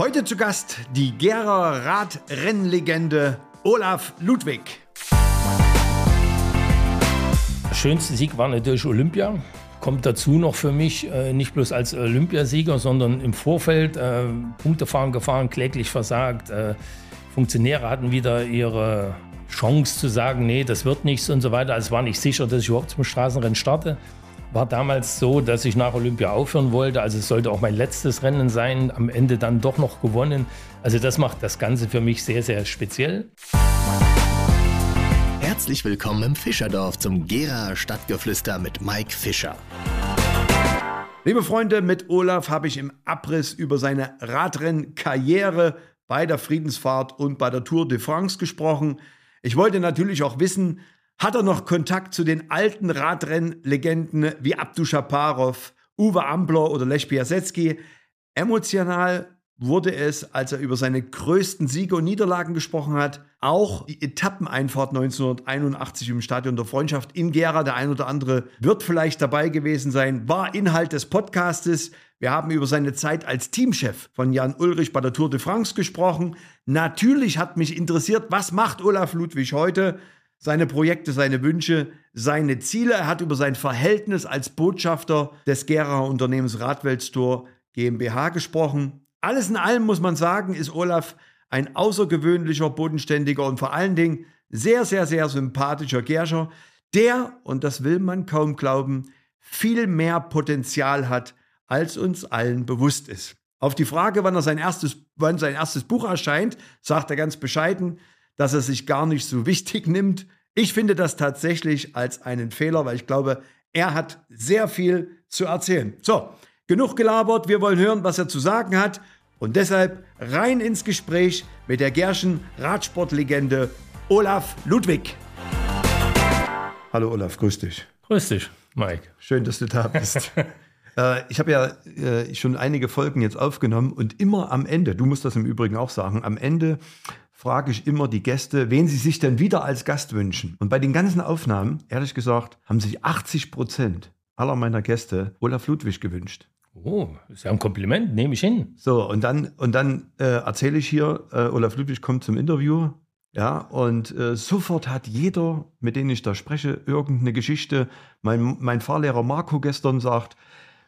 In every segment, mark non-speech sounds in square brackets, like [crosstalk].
Heute zu Gast die Gera Radrennlegende Olaf Ludwig. Der schönste Sieg war natürlich Olympia. Kommt dazu noch für mich, äh, nicht bloß als Olympiasieger, sondern im Vorfeld äh, Punktefahren gefahren, kläglich versagt. Äh, Funktionäre hatten wieder ihre Chance zu sagen, nee, das wird nichts und so weiter. Also es war nicht sicher, dass ich überhaupt zum Straßenrennen starte war damals so, dass ich nach Olympia aufhören wollte. Also es sollte auch mein letztes Rennen sein. Am Ende dann doch noch gewonnen. Also das macht das Ganze für mich sehr, sehr speziell. Herzlich willkommen im Fischerdorf zum Gera Stadtgeflüster mit Mike Fischer. Liebe Freunde, mit Olaf habe ich im Abriss über seine Radrennkarriere bei der Friedensfahrt und bei der Tour de France gesprochen. Ich wollte natürlich auch wissen, hat er noch Kontakt zu den alten Radrennlegenden wie Abdu Shaparov, Uwe Ambler oder Lech Piasecki. Emotional wurde es, als er über seine größten Siege und Niederlagen gesprochen hat, auch die Etappeneinfahrt 1981 im Stadion der Freundschaft in Gera. Der ein oder andere wird vielleicht dabei gewesen sein, war Inhalt des Podcastes. Wir haben über seine Zeit als Teamchef von Jan Ulrich bei der Tour de France gesprochen. Natürlich hat mich interessiert, was macht Olaf Ludwig heute? Seine Projekte, seine Wünsche, seine Ziele. Er hat über sein Verhältnis als Botschafter des Gera Unternehmens Radweltstore GmbH gesprochen. Alles in allem muss man sagen, ist Olaf ein außergewöhnlicher, bodenständiger und vor allen Dingen sehr, sehr, sehr sympathischer Gerscher, der, und das will man kaum glauben, viel mehr Potenzial hat, als uns allen bewusst ist. Auf die Frage, wann er sein erstes, wann sein erstes Buch erscheint, sagt er ganz bescheiden, dass er sich gar nicht so wichtig nimmt. Ich finde das tatsächlich als einen Fehler, weil ich glaube, er hat sehr viel zu erzählen. So, genug gelabert. Wir wollen hören, was er zu sagen hat. Und deshalb rein ins Gespräch mit der Gerschen Radsportlegende Olaf Ludwig. Hallo Olaf, grüß dich. Grüß dich, Mike. Schön, dass du da bist. [laughs] Äh, ich habe ja äh, schon einige Folgen jetzt aufgenommen und immer am Ende, du musst das im Übrigen auch sagen, am Ende frage ich immer die Gäste, wen sie sich denn wieder als Gast wünschen. Und bei den ganzen Aufnahmen, ehrlich gesagt, haben sich 80 Prozent aller meiner Gäste Olaf Ludwig gewünscht. Oh, ist ja ein Kompliment, nehme ich hin. So, und dann, und dann äh, erzähle ich hier, äh, Olaf Ludwig kommt zum Interview. Ja, und äh, sofort hat jeder, mit dem ich da spreche, irgendeine Geschichte. Mein, mein Fahrlehrer Marco gestern sagt,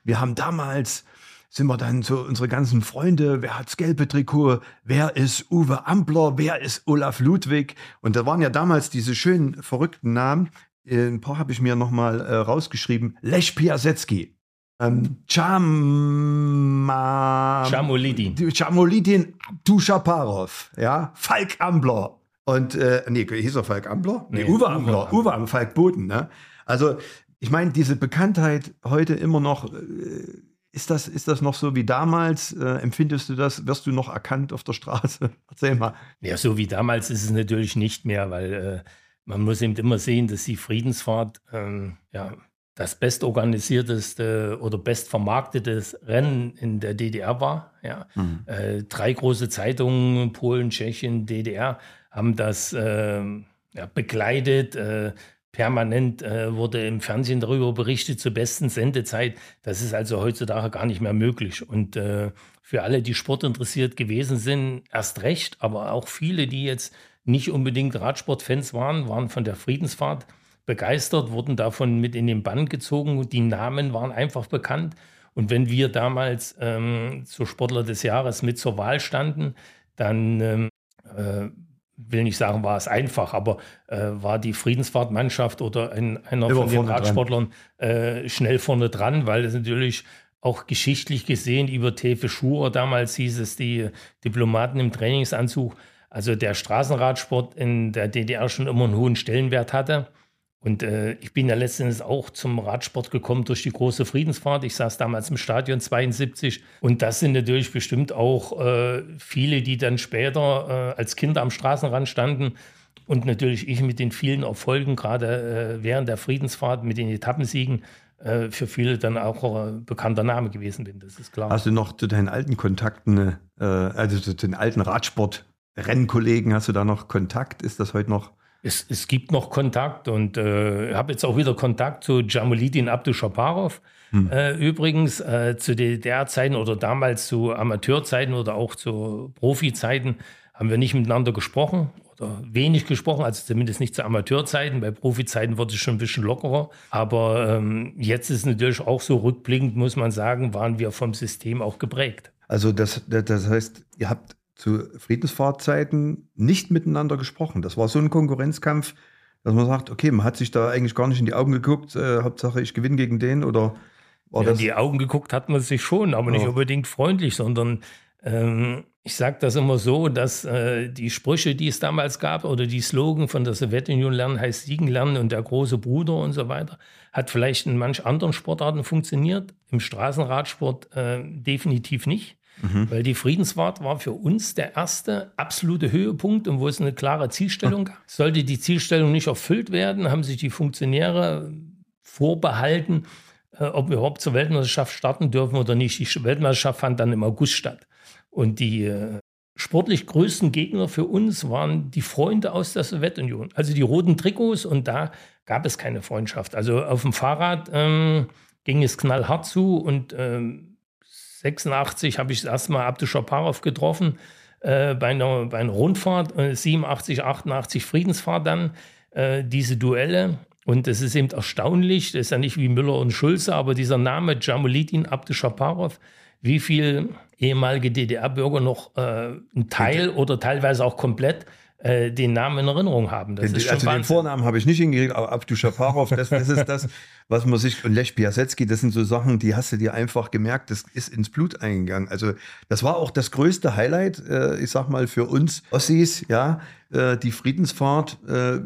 wir haben damals sind wir dann so unsere ganzen Freunde, wer hat's gelbe Trikot, wer ist Uwe Ampler, wer ist Olaf Ludwig und da waren ja damals diese schönen verrückten Namen. Ein paar habe ich mir nochmal äh, rausgeschrieben. Lech Piasecki. Ähm, Chama, Chamolidin. Chamolidin Abduschaparov, ja, Falk Ambler. Und, äh, nee, hieß er Falk Ambler? Nee, nee Uwe Ambler, Uwe Ambler, Falk Boden, ne? Also, ich meine, diese Bekanntheit heute immer noch, äh, ist das, ist das noch so wie damals? Äh, empfindest du das? Wirst du noch erkannt auf der Straße? [laughs] Erzähl mal. Ja, so wie damals ist es natürlich nicht mehr, weil äh, man muss eben immer sehen, dass die Friedensfahrt ähm, ja, das bestorganisierteste oder bestvermarktetes Rennen in der DDR war. Ja. Mhm. Äh, drei große Zeitungen, Polen, Tschechien, DDR, haben das ähm, ja, begleitet. Permanent äh, wurde im Fernsehen darüber berichtet zur besten Sendezeit. Das ist also heutzutage gar nicht mehr möglich. Und äh, für alle, die sportinteressiert gewesen sind, erst recht, aber auch viele, die jetzt nicht unbedingt Radsportfans waren, waren von der Friedensfahrt begeistert, wurden davon mit in den Bann gezogen. Die Namen waren einfach bekannt. Und wenn wir damals ähm, zur Sportler des Jahres mit zur Wahl standen, dann ähm, äh, will nicht sagen, war es einfach, aber äh, war die Friedensfahrtmannschaft oder ein, einer Immer von den Radsportlern äh, schnell vorne dran, weil es natürlich auch geschichtlich gesehen über Tefe Schurer damals hieß es, die Diplomaten im Trainingsanzug, also der Straßenradsport in der DDR schon immer einen hohen Stellenwert hatte. Und äh, ich bin ja letztens auch zum Radsport gekommen durch die große Friedensfahrt. Ich saß damals im Stadion 72. Und das sind natürlich bestimmt auch äh, viele, die dann später äh, als Kinder am Straßenrand standen. Und natürlich ich mit den vielen Erfolgen, gerade äh, während der Friedensfahrt, mit den Etappensiegen, äh, für viele dann auch ein bekannter Name gewesen bin. Das ist klar. Hast du noch zu deinen alten Kontakten, äh, also zu den alten Radsport-Rennkollegen, hast du da noch Kontakt? Ist das heute noch Es, es gibt noch Kontakt und äh, habe jetzt auch wieder Kontakt zu Jamulidin Abduschaparov. Hm. Äh, übrigens äh, zu DDR-Zeiten oder damals zu Amateurzeiten oder auch zu Profi-Zeiten haben wir nicht miteinander gesprochen oder wenig gesprochen, also zumindest nicht zu Amateurzeiten. Bei Profizeiten wurde es schon ein bisschen lockerer. Aber ähm, jetzt ist es natürlich auch so rückblickend, muss man sagen, waren wir vom System auch geprägt. Also das, das heißt, ihr habt zu Friedensfahrtzeiten nicht miteinander gesprochen. Das war so ein Konkurrenzkampf, dass man sagt, okay, man hat sich da eigentlich gar nicht in die Augen geguckt, äh, Hauptsache ich gewinne gegen den oder war ja, das? In die Augen geguckt hat man sich schon, aber nicht unbedingt freundlich, sondern ähm, ich sage das immer so, dass äh, die Sprüche, die es damals gab oder die Slogan von der Sowjetunion lernen heißt Siegen lernen und der große Bruder und so weiter, hat vielleicht in manch anderen Sportarten funktioniert, im Straßenradsport äh, definitiv nicht. Mhm. Weil die Friedensfahrt war für uns der erste absolute Höhepunkt und wo es eine klare Zielstellung gab. [laughs] Sollte die Zielstellung nicht erfüllt werden, haben sich die Funktionäre vorbehalten, äh, ob wir überhaupt zur Weltmeisterschaft starten dürfen oder nicht. Die Weltmeisterschaft fand dann im August statt. Und die äh, sportlich größten Gegner für uns waren die Freunde aus der Sowjetunion, also die roten Trikots. Und da gab es keine Freundschaft. Also auf dem Fahrrad ähm, ging es knallhart zu und ähm, 86 habe ich das erste Mal Abduschaparov getroffen äh, bei, einer, bei einer Rundfahrt, äh, 87, 88 Friedensfahrt dann, äh, diese Duelle. Und das ist eben erstaunlich, das ist ja nicht wie Müller und Schulze, aber dieser Name Jamulidin Abduschaparov, wie viele ehemalige DDR-Bürger noch äh, einen Teil oder teilweise auch komplett äh, den Namen in Erinnerung haben. Das den, ist schon also Wahnsinn. den Vornamen habe ich nicht hingekriegt, aber Abdu Shaparov, das, das ist das, was man sich, und Lech Piasecki, das sind so Sachen, die hast du dir einfach gemerkt, das ist ins Blut eingegangen. Also das war auch das größte Highlight, äh, ich sag mal, für uns Ossis, ja, äh, die Friedensfahrt, äh,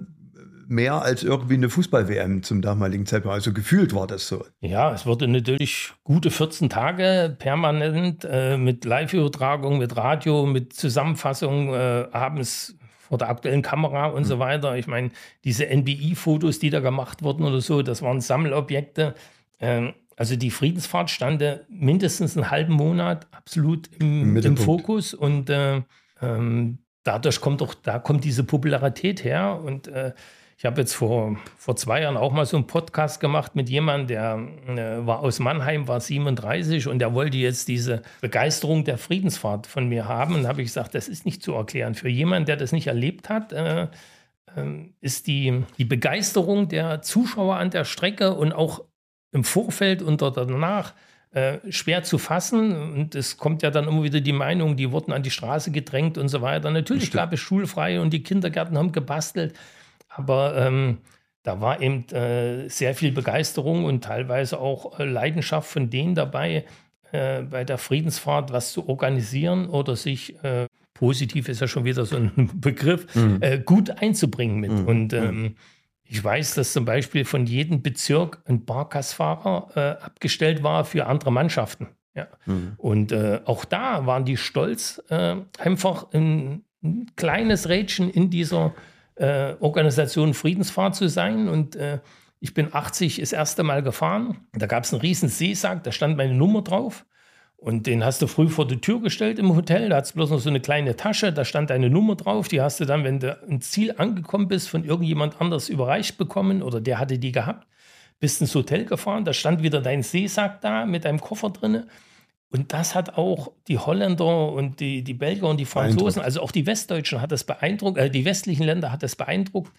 mehr als irgendwie eine Fußball-WM zum damaligen Zeitpunkt. Also gefühlt war das so. Ja, es wurde natürlich gute 14 Tage permanent äh, mit Live-Übertragung, mit Radio, mit Zusammenfassung äh, abends vor der aktuellen Kamera und mhm. so weiter. Ich meine, diese NBI-Fotos, die da gemacht wurden oder so, das waren Sammelobjekte. Ähm, also die Friedensfahrt stand mindestens einen halben Monat absolut im, Im, Fokus und äh, ähm, dadurch kommt doch, da kommt diese Popularität her und äh, ich habe jetzt vor, vor zwei Jahren auch mal so einen Podcast gemacht mit jemandem, der äh, war aus Mannheim, war 37 und der wollte jetzt diese Begeisterung der Friedensfahrt von mir haben. Und habe ich gesagt, das ist nicht zu erklären. Für jemanden, der das nicht erlebt hat, äh, äh, ist die, die Begeisterung der Zuschauer an der Strecke und auch im Vorfeld und danach äh, schwer zu fassen. Und es kommt ja dann immer wieder die Meinung, die wurden an die Straße gedrängt und so weiter. Natürlich gab es schulfrei und die Kindergärten haben gebastelt. Aber ähm, da war eben äh, sehr viel Begeisterung und teilweise auch äh, Leidenschaft von denen dabei, äh, bei der Friedensfahrt was zu organisieren oder sich äh, positiv ist ja schon wieder so ein [laughs] Begriff, mhm. Äh, gut einzubringen mit. Mhm. Und ähm, ich weiß, dass zum Beispiel von jedem Bezirk ein Barkasfahrer äh, abgestellt war für andere Mannschaften. Ja. Mhm. Und auch da waren die stolz, einfach ein, ein kleines Rädchen in dieser äh, Organisation Friedensfahrt zu sein. Und äh, ich bin 80 das erste Mal gefahren. Da gab es einen riesen Seesack, da stand meine Nummer drauf. Und den hast du früh vor die Tür gestellt im Hotel. Da hat es bloß noch so eine kleine Tasche, da stand deine Nummer drauf. Die hast du dann, wenn du ins Ziel angekommen bist, von irgendjemand anders überreicht bekommen oder der hatte die gehabt. Bist ins Hotel gefahren, da stand wieder dein Seesack da mit deinem Koffer drin. Und das hat auch die Holländer und die, die Belgier und die Franzosen, also auch die Westdeutschen hat das beeindruckt, äh, die westlichen Länder hat das beeindruckt.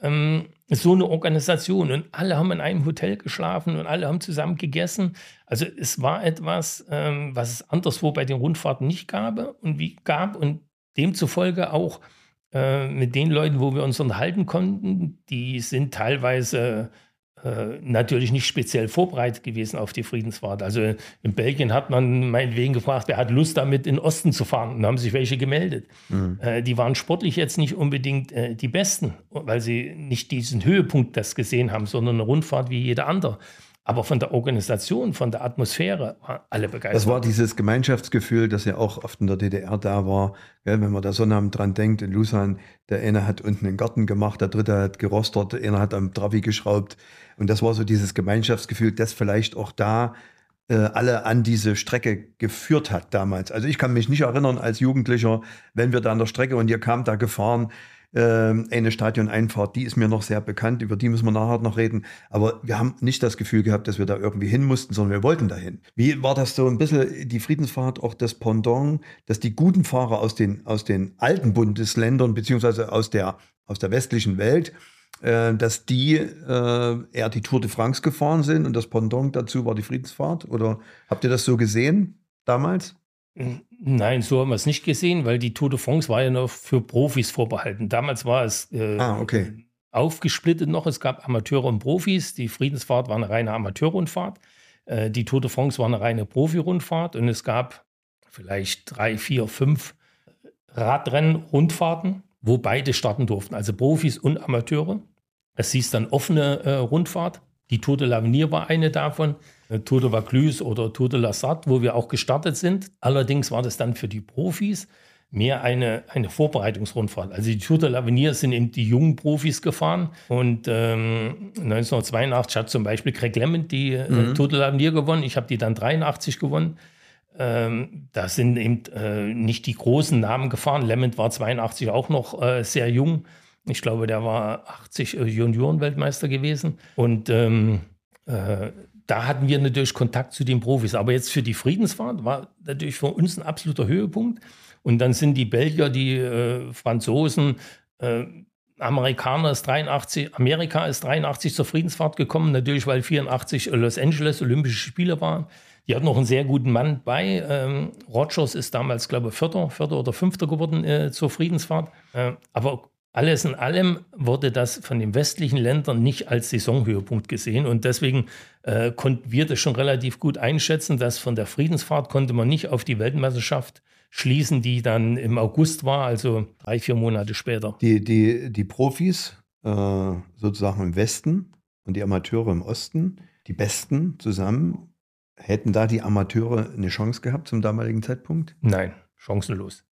Ähm, so eine Organisation und alle haben in einem Hotel geschlafen und alle haben zusammen gegessen. Also es war etwas, ähm, was es anderswo bei den Rundfahrten nicht gab und wie gab und demzufolge auch äh, mit den Leuten, wo wir uns unterhalten konnten, die sind teilweise äh, natürlich nicht speziell vorbereitet gewesen auf die Friedensfahrt. Also in Belgien hat man meinetwegen gefragt, wer hat Lust damit in den Osten zu fahren. Und da haben sich welche gemeldet. Mhm. Äh, die waren sportlich jetzt nicht unbedingt äh, die Besten, weil sie nicht diesen Höhepunkt das gesehen haben, sondern eine Rundfahrt wie jeder andere. Aber von der Organisation, von der Atmosphäre waren alle begeistert. Das war dieses Gemeinschaftsgefühl, das ja auch oft in der DDR da war. Ja, wenn man da Sonnabend dran denkt, in Lusan, der eine hat unten einen Garten gemacht, der dritte hat gerostert, der eine hat am Travi geschraubt. Und das war so dieses Gemeinschaftsgefühl, das vielleicht auch da äh, alle an diese Strecke geführt hat damals. Also ich kann mich nicht erinnern als Jugendlicher, wenn wir da an der Strecke und ihr kamt da gefahren, eine Stadioneinfahrt, die ist mir noch sehr bekannt, über die müssen wir nachher noch reden. Aber wir haben nicht das Gefühl gehabt, dass wir da irgendwie hin mussten, sondern wir wollten dahin. Wie war das so ein bisschen die Friedensfahrt, auch das Pendant, dass die guten Fahrer aus den, aus den alten Bundesländern, beziehungsweise aus der, aus der westlichen Welt, äh, dass die äh, eher die Tour de France gefahren sind und das Pendant dazu war die Friedensfahrt? Oder habt ihr das so gesehen damals? Nein, so haben wir es nicht gesehen, weil die Tour de France war ja noch für Profis vorbehalten. Damals war es äh, ah, okay. aufgesplittet noch. Es gab Amateure und Profis. Die Friedensfahrt war eine reine Amateurrundfahrt. Äh, die Tour de France war eine reine Profi-Rundfahrt. Und es gab vielleicht drei, vier, fünf Radrennen-Rundfahrten, wo beide starten durften, also Profis und Amateure. Es hieß dann offene äh, Rundfahrt. Die Tour de l'Avenir war eine davon. Tour de Vaucluse oder Tour de la Sarthe, wo wir auch gestartet sind. Allerdings war das dann für die Profis mehr eine, eine Vorbereitungsrundfahrt. Also die Tour de l'Avenir sind eben die jungen Profis gefahren und ähm, 1982 hat zum Beispiel Craig Lemond die äh, mhm. Tour de l'Avenir gewonnen. Ich habe die dann 83 gewonnen. Ähm, da sind eben äh, nicht die großen Namen gefahren. Lemond war 82 auch noch äh, sehr jung. Ich glaube, der war 80 äh, Junioren-Weltmeister gewesen. Und ähm, äh, da hatten wir natürlich Kontakt zu den Profis. Aber jetzt für die Friedensfahrt war natürlich für uns ein absoluter Höhepunkt. Und dann sind die Belgier, die äh, Franzosen, äh, Amerikaner ist 83, Amerika ist 83 zur Friedensfahrt gekommen, natürlich weil 84 Los Angeles Olympische Spiele waren. Die hatten noch einen sehr guten Mann bei. Ähm, Rogers ist damals, glaube ich, Vierter, Vierter oder Fünfter geworden äh, zur Friedensfahrt. Äh, aber alles in allem wurde das von den westlichen Ländern nicht als Saisonhöhepunkt gesehen und deswegen äh, konnten wir das schon relativ gut einschätzen, dass von der Friedensfahrt konnte man nicht auf die Weltmeisterschaft schließen, die dann im August war, also drei, vier Monate später. Die, die, die Profis äh, sozusagen im Westen und die Amateure im Osten, die Besten zusammen, hätten da die Amateure eine Chance gehabt zum damaligen Zeitpunkt? Nein, chancenlos.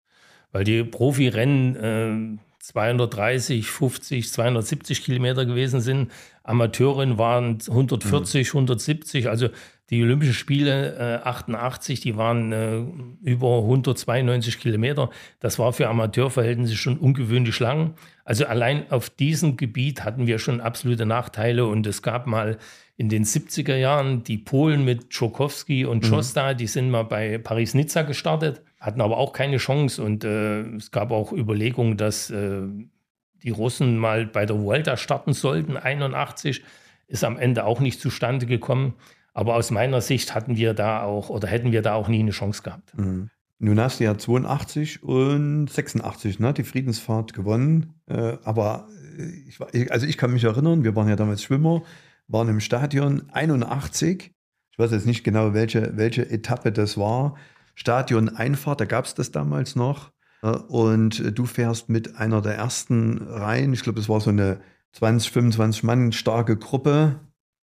Weil die Profirennen äh, 230, 50, 270 Kilometer gewesen sind. Amateurin waren 140, mhm. 170. Also die Olympischen Spiele äh, 88, die waren äh, über 192 Kilometer. Das war für Amateurverhältnisse schon ungewöhnlich lang. Also allein auf diesem Gebiet hatten wir schon absolute Nachteile und es gab mal in den 70er Jahren die Polen mit Tschokowski und Schosta, mhm. die sind mal bei Paris-Nizza gestartet hatten aber auch keine Chance und äh, es gab auch Überlegungen, dass äh, die Russen mal bei der Vuelta starten sollten, 81, ist am Ende auch nicht zustande gekommen. Aber aus meiner Sicht hatten wir da auch oder hätten wir da auch nie eine Chance gehabt. Mhm. Nun hast du ja 82 und 86 ne, die Friedensfahrt gewonnen. Äh, aber ich, also ich kann mich erinnern, wir waren ja damals Schwimmer, waren im Stadion 81. Ich weiß jetzt nicht genau, welche, welche Etappe das war. Stadion Einfahrt, da gab es das damals noch. Äh, und du fährst mit einer der ersten Reihen, ich glaube, es war so eine 20, 25 Mann starke Gruppe.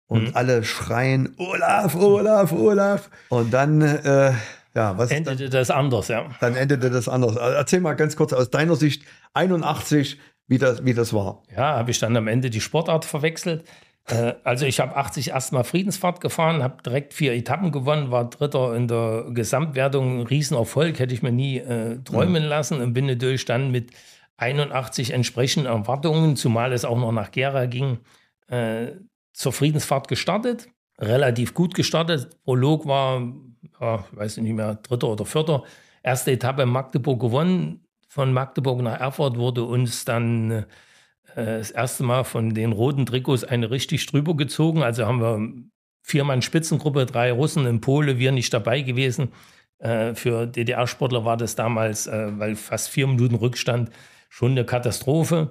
Und mhm. alle schreien, Olaf, Olaf, Olaf. Und dann, äh, ja, was endete das anders, ja. Dann endete das anders. Also erzähl mal ganz kurz aus deiner Sicht, 81, wie das, wie das war. Ja, habe ich dann am Ende die Sportart verwechselt. Äh, also ich habe 80 erstmal Friedensfahrt gefahren, habe direkt vier Etappen gewonnen, war Dritter in der Gesamtwertung, Riesenerfolg, hätte ich mir nie äh, träumen mhm. lassen und bin natürlich dann mit 81 entsprechenden Erwartungen, zumal es auch noch nach Gera ging, äh, zur Friedensfahrt gestartet. Relativ gut gestartet. Prolog war, ja, ich weiß nicht mehr, Dritter oder Vierter. Erste Etappe in Magdeburg gewonnen. Von Magdeburg nach Erfurt wurde uns dann äh, äh, das erste Mal von den roten Trikots eine richtig drüber gezogen. Also haben wir viermann Spitzengruppe, drei Russen in Pole, wir nicht dabei gewesen. Äh, für DDR-Sportler war das damals, äh, weil fast vier Minuten Rückstand, schon eine Katastrophe.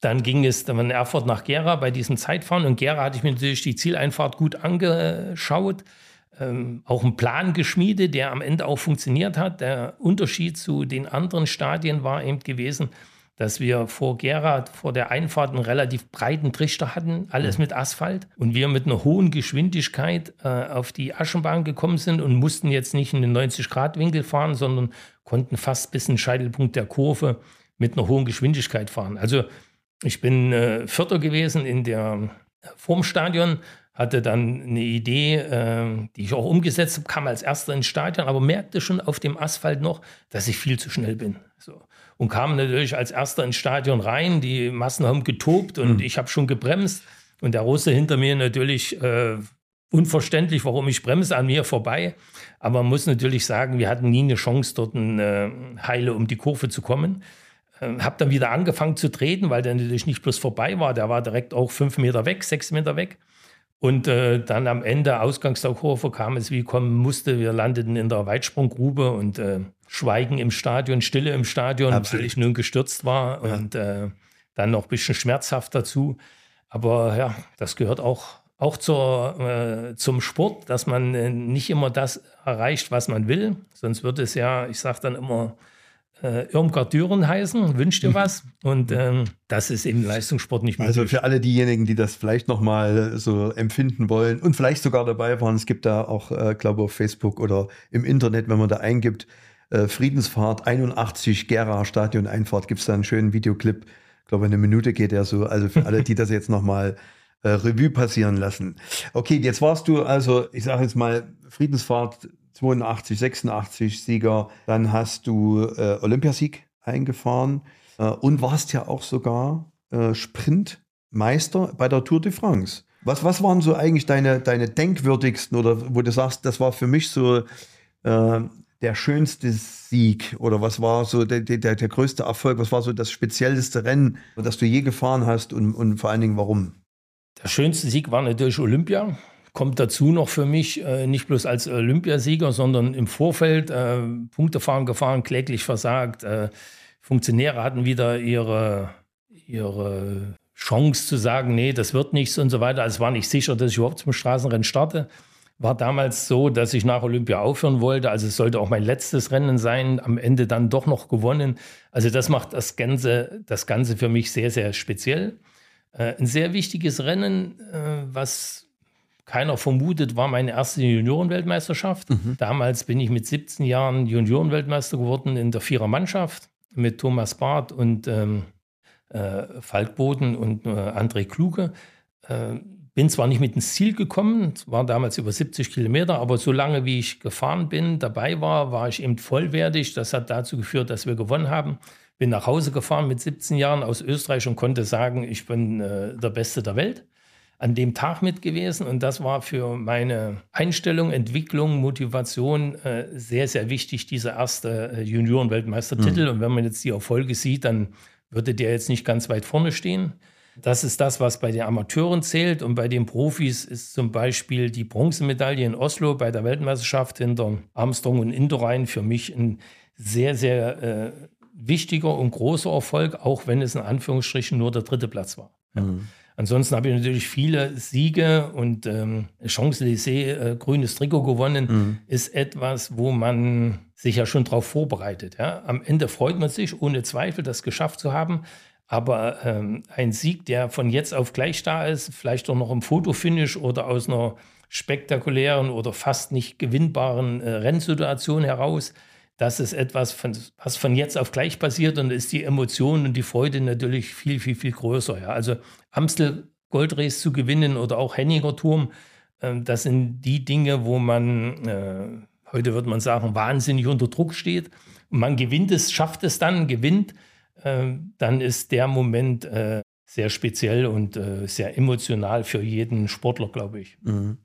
Dann ging es von Erfurt nach Gera bei diesem Zeitfahren und Gera hatte ich mir natürlich die Zieleinfahrt gut angeschaut. Ähm, auch einen Plan geschmiedet, der am Ende auch funktioniert hat. Der Unterschied zu den anderen Stadien war eben gewesen, dass wir vor Gera, vor der Einfahrt einen relativ breiten Trichter hatten, alles mhm. mit Asphalt. Und wir mit einer hohen Geschwindigkeit äh, auf die Aschenbahn gekommen sind und mussten jetzt nicht in den 90-Grad-Winkel fahren, sondern konnten fast bis in den Scheitelpunkt der Kurve mit einer hohen Geschwindigkeit fahren. Also ich bin äh, Vierter gewesen in der äh, vorm Stadion, hatte dann eine Idee, äh, die ich auch umgesetzt habe, kam als erster ins Stadion, aber merkte schon auf dem Asphalt noch, dass ich viel zu schnell bin. So. Und kam natürlich als erster ins Stadion rein, die Massen haben getobt und mhm. ich habe schon gebremst. Und der Russe hinter mir natürlich äh, unverständlich, warum ich bremse an mir vorbei. Aber man muss natürlich sagen, wir hatten nie eine Chance, dort ein äh, Heile um die Kurve zu kommen. Äh, habe dann wieder angefangen zu treten, weil der natürlich nicht bloß vorbei war, der war direkt auch fünf Meter weg, sechs Meter weg. Und äh, dann am Ende, Ausgangs der Kurve, kam es wie kommen musste. Wir landeten in der Weitsprunggrube und äh, Schweigen im Stadion, Stille im Stadion, Absolut. weil ich nun gestürzt war ja. und äh, dann noch ein bisschen schmerzhaft dazu. Aber ja, das gehört auch auch zur, äh, zum Sport, dass man äh, nicht immer das erreicht, was man will. Sonst wird es ja, ich sage dann immer, äh, Irmgard Düren heißen, wünscht dir was. [laughs] Und ähm, das ist eben Leistungssport nicht mehr. Also für alle diejenigen, die das vielleicht nochmal so empfinden wollen und vielleicht sogar dabei waren, es gibt da auch, äh, glaube auf Facebook oder im Internet, wenn man da eingibt, äh, Friedensfahrt 81 Gera Stadion Einfahrt, gibt es da einen schönen Videoclip. Ich glaube, eine Minute geht der so. Also für alle, die das jetzt nochmal äh, Revue passieren lassen. Okay, jetzt warst du also, ich sage jetzt mal, Friedensfahrt 82, 86 Sieger, dann hast du äh, Olympiasieg eingefahren äh, und warst ja auch sogar äh, Sprintmeister bei der Tour de France. Was, was waren so eigentlich deine, deine denkwürdigsten oder wo du sagst, das war für mich so äh, der schönste Sieg oder was war so der, der, der größte Erfolg, was war so das speziellste Rennen, das du je gefahren hast und, und vor allen Dingen warum? Der schönste Sieg war natürlich Olympia. Kommt dazu noch für mich, äh, nicht bloß als Olympiasieger, sondern im Vorfeld äh, Punktefahren gefahren, kläglich versagt. Äh, Funktionäre hatten wieder ihre, ihre Chance zu sagen, nee, das wird nichts und so weiter. Also es war nicht sicher, dass ich überhaupt zum Straßenrennen starte. War damals so, dass ich nach Olympia aufhören wollte. Also es sollte auch mein letztes Rennen sein. Am Ende dann doch noch gewonnen. Also das macht das Ganze, das Ganze für mich sehr, sehr speziell. Äh, ein sehr wichtiges Rennen, äh, was keiner vermutet, war meine erste Juniorenweltmeisterschaft. Mhm. Damals bin ich mit 17 Jahren Juniorenweltmeister geworden in der Vierermannschaft mit Thomas Barth und ähm, äh, Falk Boden und äh, André Kluge. Bin zwar nicht mit ins Ziel gekommen, es waren damals über 70 Kilometer, aber so lange wie ich gefahren bin, dabei war, war ich eben vollwertig. Das hat dazu geführt, dass wir gewonnen haben bin nach Hause gefahren mit 17 Jahren aus Österreich und konnte sagen, ich bin äh, der Beste der Welt. An dem Tag mit gewesen und das war für meine Einstellung, Entwicklung, Motivation äh, sehr, sehr wichtig, dieser erste äh, Junioren-Weltmeistertitel. Mhm. Und wenn man jetzt die Erfolge sieht, dann würde der jetzt nicht ganz weit vorne stehen. Das ist das, was bei den Amateuren zählt. Und bei den Profis ist zum Beispiel die Bronzemedaille in Oslo bei der Weltmeisterschaft hinter Armstrong und Indurain für mich ein sehr, sehr äh, wichtiger und großer Erfolg, auch wenn es in Anführungsstrichen nur der dritte Platz war. Ja. Mhm. Ansonsten habe ich natürlich viele Siege und ähm, Champs-Élysées, äh, grünes Trikot gewonnen, mhm. ist etwas, wo man sich ja schon darauf vorbereitet. Ja? Am Ende freut man sich ohne Zweifel, das geschafft zu haben. Aber ähm, ein Sieg, der von jetzt auf gleich da ist, vielleicht auch noch im Fotofinish oder aus einer spektakulären oder fast nicht gewinnbaren äh, Rennsituation heraus, das ist etwas, von, was von jetzt auf gleich passiert und ist die Emotion und die Freude natürlich viel, viel, viel größer. Ja. Also Amstel Goldrace zu gewinnen oder auch Henninger Turm, äh, das sind die Dinge, wo man, äh, heute würde man sagen, wahnsinnig unter Druck steht. Man gewinnt es, schafft es dann, gewinnt, dann ist der Moment äh, sehr speziell und äh, sehr emotional für jeden Sportler, glaube ich. Mhm.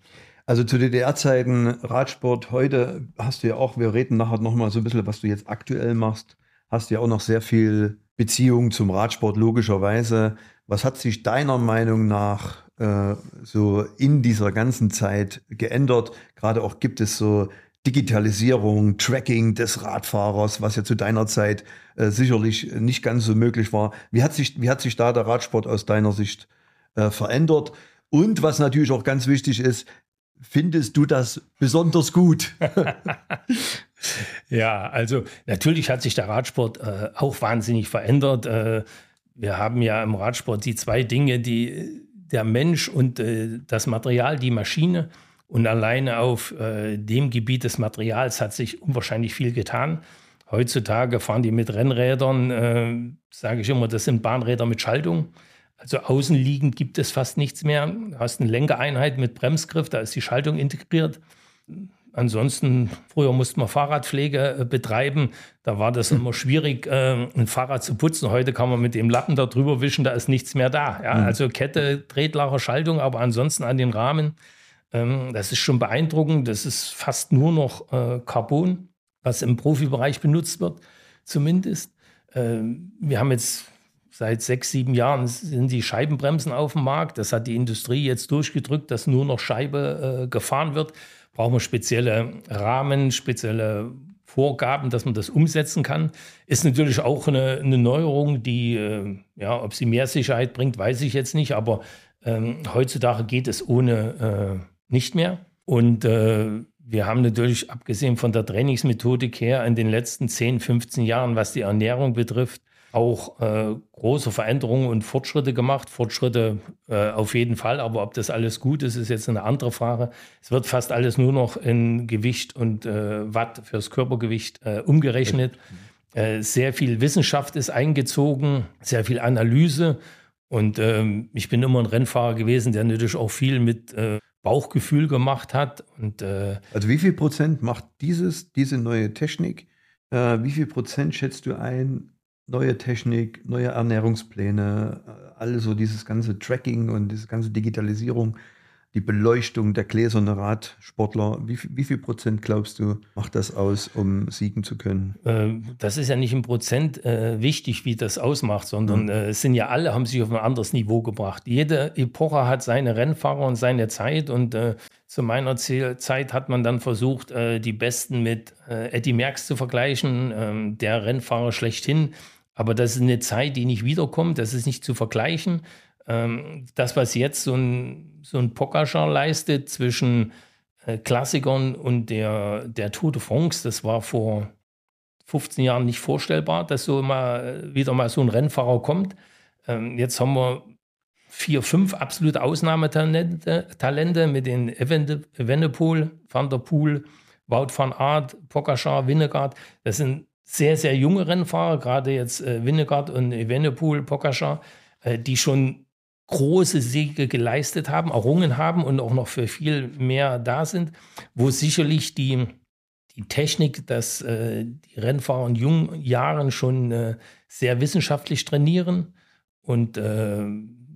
Also zu DDR-Zeiten Radsport, heute hast du ja auch, wir reden nachher nochmal so ein bisschen, was du jetzt aktuell machst, hast du ja auch noch sehr viel Beziehung zum Radsport, logischerweise. Was hat sich deiner Meinung nach äh, so in dieser ganzen Zeit geändert? Gerade auch gibt es so Digitalisierung, Tracking des Radfahrers, was ja zu deiner Zeit äh, sicherlich nicht ganz so möglich war. Wie hat sich, wie hat sich da der Radsport aus deiner Sicht äh, verändert? Und was natürlich auch ganz wichtig ist, findest du das besonders gut? [laughs] ja, also natürlich hat sich der Radsport äh, auch wahnsinnig verändert. Äh, wir haben ja im Radsport die zwei Dinge, die der Mensch und äh, das Material, die Maschine. Und alleine auf äh, dem Gebiet des Materials hat sich unwahrscheinlich viel getan. Heutzutage fahren die mit Rennrädern, äh, sage ich immer, das sind Bahnräder mit Schaltung. Also außenliegend gibt es fast nichts mehr. Du hast eine Lenkereinheit mit Bremsgriff, da ist die Schaltung integriert. Ansonsten, früher musste man Fahrradpflege äh, betreiben. Da war das immer schwierig, äh, ein Fahrrad zu putzen. Heute kann man mit dem Lappen da drüber wischen, da ist nichts mehr da. Ja? Mhm. Also Kette, Tretlacher, Schaltung, aber ansonsten an den Rahmen, ähm, das ist schon beeindruckend. Das ist fast nur noch äh, Carbon, was im Profibereich benutzt wird, zumindest. Ähm, wir haben jetzt seit sechs, sieben Jahren sind die Scheibenbremsen auf dem Markt. Das hat die Industrie jetzt durchgedrückt, dass nur noch Scheibe gefahren wird brauchen wir spezielle Rahmen, spezielle Vorgaben, dass man das umsetzen kann. Ist natürlich auch eine, eine Neuerung, die, äh, ja, ob sie mehr Sicherheit bringt, weiß ich jetzt nicht, aber ähm, heutzutage geht es ohne äh, nicht mehr. Und äh, wir haben natürlich, abgesehen von der Trainingsmethodik her, in den letzten 10, 15 Jahren, was die Ernährung betrifft, auch äh, große Veränderungen und Fortschritte gemacht. Fortschritte äh, auf jeden Fall, aber ob das alles gut ist, ist jetzt eine andere Frage. Es wird fast alles nur noch in Gewicht und äh, Watt fürs Körpergewicht äh, umgerechnet. Äh, sehr viel Wissenschaft ist eingezogen, sehr viel Analyse. Und ähm, ich bin immer ein Rennfahrer gewesen, der natürlich auch viel mit äh, Bauchgefühl gemacht hat. Und, also wie viel Prozent macht dieses, diese neue Technik? wie viel Prozent schätzt du ein, neue Technik, neue Ernährungspläne, äh, alles so dieses ganze Tracking und diese ganze Digitalisierung, die Beleuchtung der gläserne Radsportler. Wie, wie viel Prozent glaubst du, macht das aus, um siegen zu können? Ähm, das ist ja nicht im Prozent äh, wichtig, wie das ausmacht, sondern mhm. äh, es sind ja alle, haben sich auf ein anderes Niveau gebracht. Jede Epoche hat seine Rennfahrer und seine Zeit und äh, zu meiner Zeit hat man dann versucht, die Besten mit Eddie Merckx zu vergleichen, ähm, der Rennfahrer schlechthin. Aber das ist eine Zeit, die nicht wiederkommt, das ist nicht zu vergleichen. Ähm, das, was jetzt so ein, so ein Pogacar leistet zwischen äh, Klassikern und der, der Tour de France, das war vor 15 Jahren nicht vorstellbar, dass so mal wieder mal so ein Rennfahrer kommt. Ähm, jetzt haben wir vier, fünf absolute Ausnahmetalente Talente mit den Evenepoel, Van der Poel, Wout van Aert, Pogacar, Winnegaard. Das sind sehr, sehr junge Rennfahrer, gerade jetzt äh, Winnegaard und Evenepoel, Pogacar, äh, die schon große Siege geleistet haben, errungen haben und auch noch für viel mehr da sind, wo sicherlich die, die Technik, dass äh, die Rennfahrer in jungen Jahren schon äh, sehr wissenschaftlich trainieren und äh,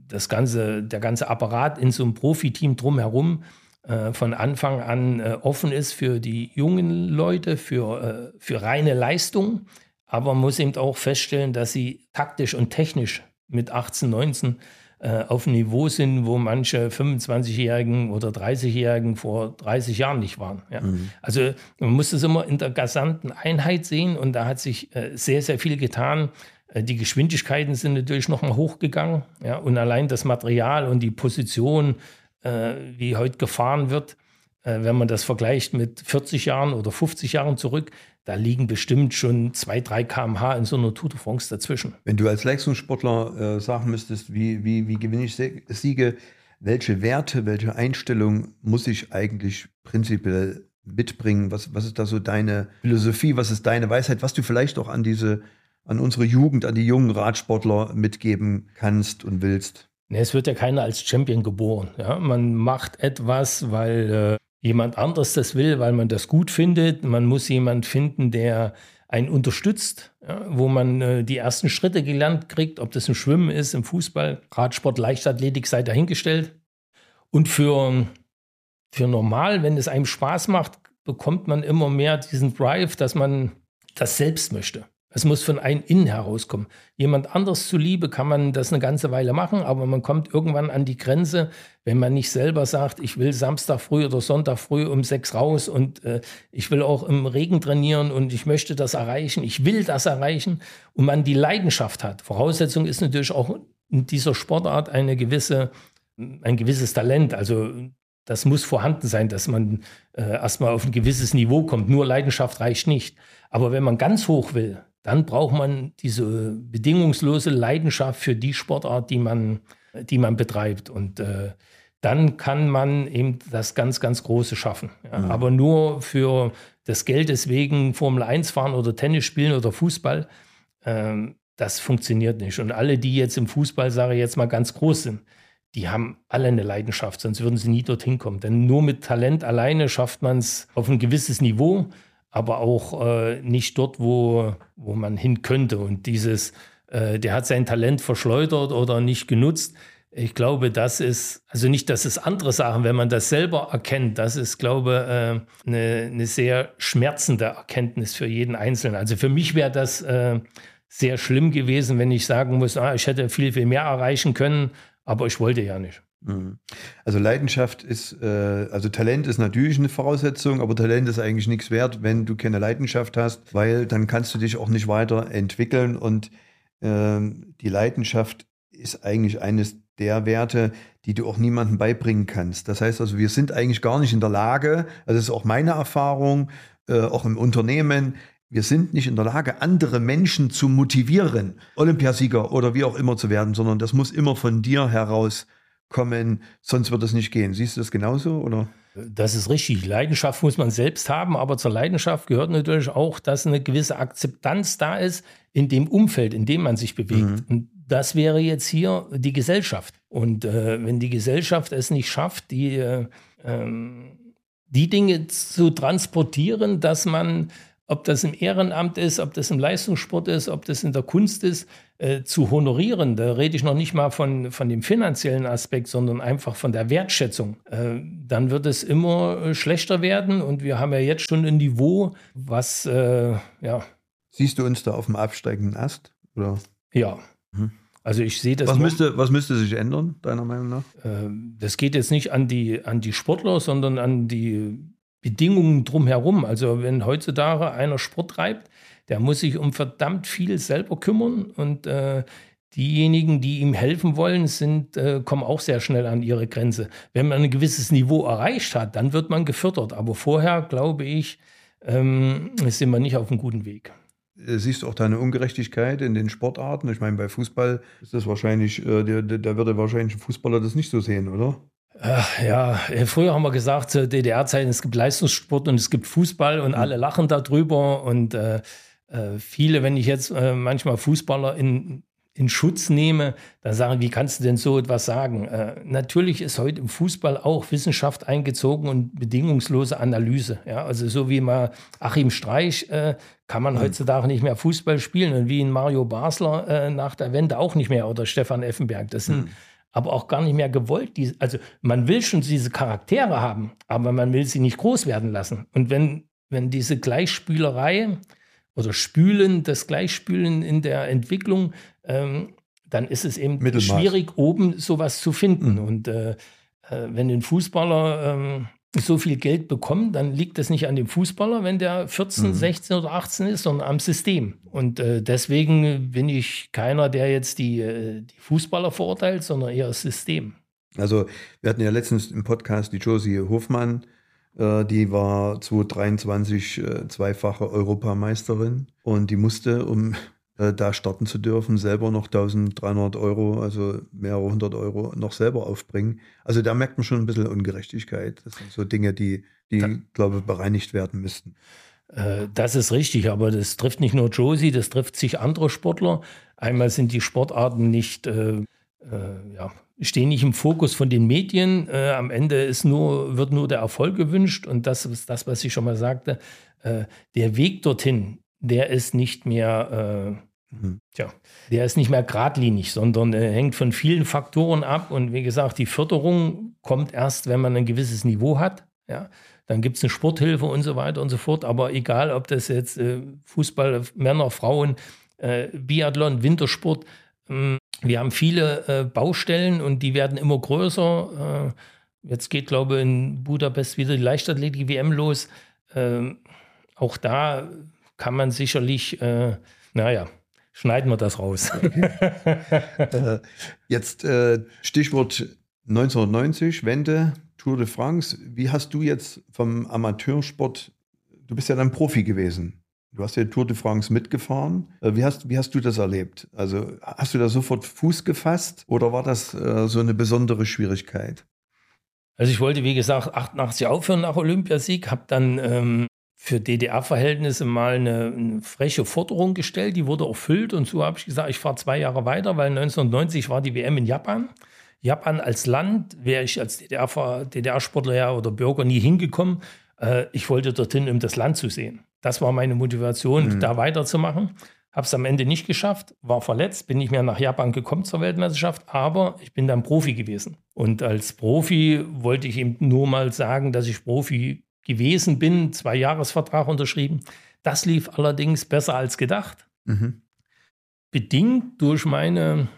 das ganze, der ganze Apparat in so einem Profiteam drumherum äh, von Anfang an äh, offen ist für die jungen Leute, für, äh, für reine Leistung. Aber man muss eben auch feststellen, dass sie taktisch und technisch mit 18, 19 äh, auf einem Niveau sind, wo manche 25-Jährigen oder 30-Jährigen vor 30 Jahren nicht waren. Ja. Mhm. Also man muss das immer in der gesamten Einheit sehen und da hat sich äh, sehr, sehr viel getan. Äh, die Geschwindigkeiten sind natürlich nochmal hochgegangen. Ja, und allein das Material und die Position, äh, wie heute gefahren wird, äh, wenn man das vergleicht mit 40 Jahren oder 50 Jahren zurück, da liegen bestimmt schon 2, 3 km/h in so einer Tour de France dazwischen. Wenn du als Leistungssportler äh, sagen müsstest, wie, wie, wie gewinne ich Siege, welche Werte, welche Einstellung muss ich eigentlich prinzipiell mitbringen? Was, was ist da so deine Philosophie, was ist deine Weisheit, was du vielleicht auch an diese an unsere Jugend, an die jungen Radsportler mitgeben kannst und willst? Nee, es wird ja keiner als Champion geboren. Ja? Man macht etwas, weil äh, jemand anderes das will, weil man das gut findet. Man muss jemanden finden, der einen unterstützt, ja? wo man äh, die ersten Schritte gelernt kriegt, ob das im Schwimmen ist, im Fußball, Radsport, Leichtathletik sei dahingestellt. Und für, für normal, wenn es einem Spaß macht, bekommt man immer mehr diesen Drive, dass man das selbst möchte. Es muss von einem innen herauskommen. Jemand anders zuliebe kann man das eine ganze Weile machen, aber man kommt irgendwann an die Grenze, wenn man nicht selber sagt, ich will Samstag früh oder Sonntag früh um sechs raus und äh, ich will auch im Regen trainieren und ich möchte das erreichen, ich will das erreichen und man die Leidenschaft hat. Voraussetzung ist natürlich auch in dieser Sportart eine gewisse, ein gewisses Talent. Also das muss vorhanden sein, dass man äh, erstmal auf ein gewisses Niveau kommt. Nur Leidenschaft reicht nicht. Aber wenn man ganz hoch will, dann braucht man diese bedingungslose Leidenschaft für die Sportart, die man, die man betreibt. Und äh, dann kann man eben das ganz, ganz Große schaffen. Ja. Mhm. Aber nur für das Geld deswegen Formel 1 fahren oder Tennis spielen oder Fußball, ähm, das funktioniert nicht. Und alle, die jetzt im Fußball, sage ich jetzt mal ganz groß sind, die haben alle eine Leidenschaft, sonst würden sie nie dorthin kommen. Denn nur mit Talent alleine schafft man es auf ein gewisses Niveau, aber auch äh, nicht dort, wo, wo man hin könnte. Und dieses, äh, der hat sein Talent verschleudert oder nicht genutzt. Ich glaube, das ist, also nicht, dass es andere Sachen, wenn man das selber erkennt, das ist, glaube ich, äh, eine, eine sehr schmerzende Erkenntnis für jeden Einzelnen. Also für mich wäre das äh, sehr schlimm gewesen, wenn ich sagen muss, ah, ich hätte viel, viel mehr erreichen können, aber ich wollte ja nicht. Mhm. Also Leidenschaft ist, äh, also Talent ist natürlich eine Voraussetzung, aber Talent ist eigentlich nichts wert, wenn du keine Leidenschaft hast, weil dann kannst du dich auch nicht weiterentwickeln und äh, die Leidenschaft ist eigentlich eines der Werte, die du auch niemandem beibringen kannst. Das heißt also, wir sind eigentlich gar nicht in der Lage, also das ist auch meine Erfahrung, äh, auch im Unternehmen, wir sind nicht in der Lage, andere Menschen zu motivieren, Olympiasieger oder wie auch immer zu werden, sondern das muss immer von dir herauskommen, sonst wird es nicht gehen. Siehst du das genauso oder? Das ist richtig. Leidenschaft muss man selbst haben, aber zur Leidenschaft gehört natürlich auch, dass eine gewisse Akzeptanz da ist in dem Umfeld, in dem man sich bewegt. Mhm. Und das wäre jetzt hier die Gesellschaft. Und äh, wenn die Gesellschaft es nicht schafft, die, äh, ähm, die Dinge zu transportieren, dass man ob das im Ehrenamt ist, ob das im Leistungssport ist, ob das in der Kunst ist, äh, zu honorieren. Da rede ich noch nicht mal von, von dem finanziellen Aspekt, sondern einfach von der Wertschätzung. Äh, dann wird es immer äh, schlechter werden und wir haben ja jetzt schon ein Niveau, was, äh, ja. Siehst du uns da auf dem absteigenden Ast? Oder? Ja. Mhm. Also ich sehe das. Was müsste, was müsste sich ändern, deiner Meinung nach? Äh, das geht jetzt nicht an die, an die Sportler, sondern an die Bedingungen drumherum. Also wenn heutzutage einer Sport treibt, der muss sich um verdammt viel selber kümmern und äh, diejenigen, die ihm helfen wollen, sind, äh, kommen auch sehr schnell an ihre Grenze. Wenn man ein gewisses Niveau erreicht hat, dann wird man gefördert. Aber vorher, glaube ich, ähm, sind wir nicht auf einem guten Weg. Äh, siehst du auch da eine Ungerechtigkeit in den Sportarten? Ich meine, bei Fußball ist das wahrscheinlich, äh, da würde wahrscheinlich ein Fußballer das nicht so sehen, oder? Ach, ja, äh, früher haben wir gesagt, zur DDR-Zeiten, es gibt Leistungssport und es gibt Fußball und mhm. alle lachen darüber. Und äh, äh, viele, wenn ich jetzt äh, manchmal Fußballer in, in Schutz nehme, dann sagen, wie kannst du denn so etwas sagen? Äh, natürlich ist heute im Fußball auch Wissenschaft eingezogen und bedingungslose Analyse. Ja? Also so wie mal Achim Streich äh, kann man mhm. heutzutage nicht mehr Fußball spielen und wie in Mario Basler nach der Wende auch nicht mehr oder Stefan Effenberg. Das sind mhm aber auch gar nicht mehr gewollt. Die, also man will schon diese Charaktere haben, aber man will sie nicht groß werden lassen. Und wenn, wenn diese Gleichspülerei oder Spülen, das Gleichspülen in der Entwicklung, ähm, dann ist es eben Mittelmaß. schwierig, oben sowas zu finden. Und äh, äh wenn ein Fußballer ähm, so viel Geld bekommen, dann liegt das nicht an dem Fußballer, wenn der 14, mhm. 16 oder 18 ist, sondern am System. Und äh, deswegen bin ich keiner, der jetzt die, äh, die Fußballer verurteilt, sondern eher das System. Also wir hatten ja letztens im Podcast die Josie Hofmann, äh, die war 2023 äh, zweifache Europameisterin und die musste, um [laughs] äh, da starten zu dürfen, selber noch 1300 Euro, also mehrere hundert Euro noch selber aufbringen. Also da merkt man schon ein bisschen Ungerechtigkeit. Das sind so Dinge, die, die glaube ich, bereinigt werden müssten. Äh, das ist richtig, aber das trifft nicht nur Josie, das trifft sich andere Sportler. Einmal sind die Sportarten nicht, äh, äh, ja, stehen nicht im Fokus von den Medien. Äh, am Ende ist nur, wird nur der Erfolg gewünscht und das ist das, was ich schon mal sagte. Äh, der Weg dorthin, der ist nicht mehr, äh, mhm. tja, der ist nicht mehr geradlinig, sondern äh, hängt von vielen Faktoren ab. Und wie gesagt, die Förderung kommt erst, wenn man ein gewisses Niveau hat. Ja, dann gibt es eine Sporthilfe und so weiter und so fort. Aber egal, ob das jetzt äh, Fußball, Männer, Frauen, äh, Biathlon, Wintersport, ähm, wir haben viele äh, Baustellen und die werden immer größer. Äh, jetzt geht, glaube ich, in Budapest wieder die Leichtathletik-WM los. Ähm, auch da kann man sicherlich, äh, naja, schneiden wir das raus. [laughs] äh, jetzt äh, Stichwort 1990, Wende, Tour de France. Wie hast du jetzt vom Amateursport, du bist ja dann Profi gewesen. Du hast ja Tour de France mitgefahren. Äh, wie hast, wie hast du das erlebt? Also hast du da sofort Fuß gefasst oder war das äh, so eine besondere Schwierigkeit? Also ich wollte, wie gesagt, 88 aufhören nach Olympiasieg, habe dann ähm, für DDR-Verhältnisse mal eine, eine, freche Forderung gestellt, die wurde erfüllt und so habe ich gesagt, ich fahre zwei Jahre weiter, weil 1990 war die WM in Japan. Japan als Land wäre ich als DDR-Sportler DDR oder Bürger nie hingekommen. Äh, ich wollte dorthin, um das Land zu sehen. Das war meine Motivation, mhm. da weiterzumachen. Habe es am Ende nicht geschafft, war verletzt, bin nicht mehr nach Japan gekommen zur Weltmeisterschaft, aber ich bin dann Profi gewesen. Und als Profi wollte ich eben nur mal sagen, dass ich Profi gewesen bin, zwei Jahresvertrag unterschrieben. Das lief allerdings besser als gedacht. Mhm. Bedingt durch meine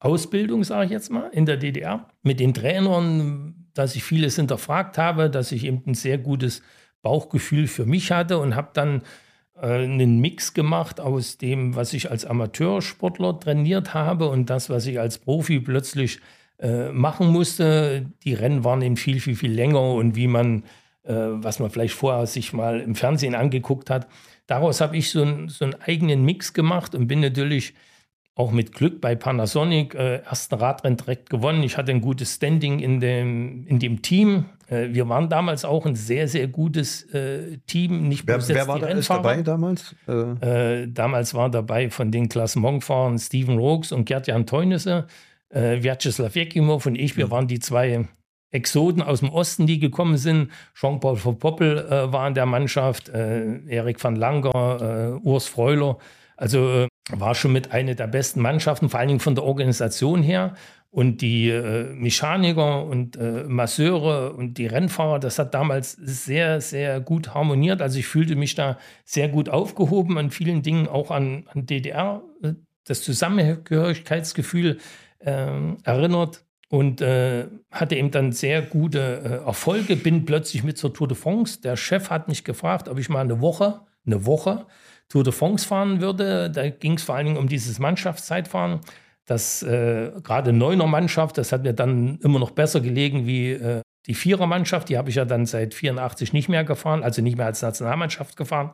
Ausbildung, sage ich jetzt mal, in der DDR, mit den Trainern, dass ich vieles hinterfragt habe, dass ich eben ein sehr gutes Bauchgefühl für mich hatte und habe dann äh, einen Mix gemacht aus dem, was ich als Amateursportler trainiert habe und das, was ich als Profi plötzlich äh, machen musste. Die Rennen waren eben viel, viel, viel länger und wie man, äh, was man vielleicht vorher sich mal im Fernsehen angeguckt hat. Daraus habe ich so, ein, so einen eigenen Mix gemacht und bin natürlich auch mit Glück bei Panasonic äh, ersten Radrennen direkt gewonnen. Ich hatte ein gutes Standing in dem, in dem Team. Äh, wir waren damals auch ein sehr, sehr gutes äh, Team. Nicht wer, wer war da dabei damals? Äh. Äh, damals war dabei von den Klassementfahrern Steven Rooks und Gerd-Jan Teunisse, äh, Vyacheslav Jekimov und ich. Wir mhm. waren die zwei Exoden aus dem Osten, die gekommen sind. Jean-Paul Poppel äh, war in der Mannschaft, Erik van Langer, Urs Freuler. Also war schon mit einer der besten Mannschaften, vor allen Dingen von der Organisation her. Und die äh, Mechaniker und äh, Masseure und die Rennfahrer, das hat damals sehr, sehr gut harmoniert. Also ich fühlte mich da sehr gut aufgehoben an vielen Dingen, auch an, an DDR, äh, das Zusammengehörigkeitsgefühl äh, erinnert und äh, hatte eben dann sehr gute äh, Erfolge. Bin plötzlich mit zur Tour de France. Der Chef hat mich gefragt, ob ich mal eine Woche, eine Woche Tour de France fahren würde. Da ging es vor allen Dingen um dieses Mannschaftszeitfahren. Das äh, gerade neuner Mannschaft, das hat mir dann immer noch besser gelegen wie äh, die Vierermannschaft. Die habe ich ja dann seit 84 nicht mehr gefahren, also nicht mehr als Nationalmannschaft gefahren.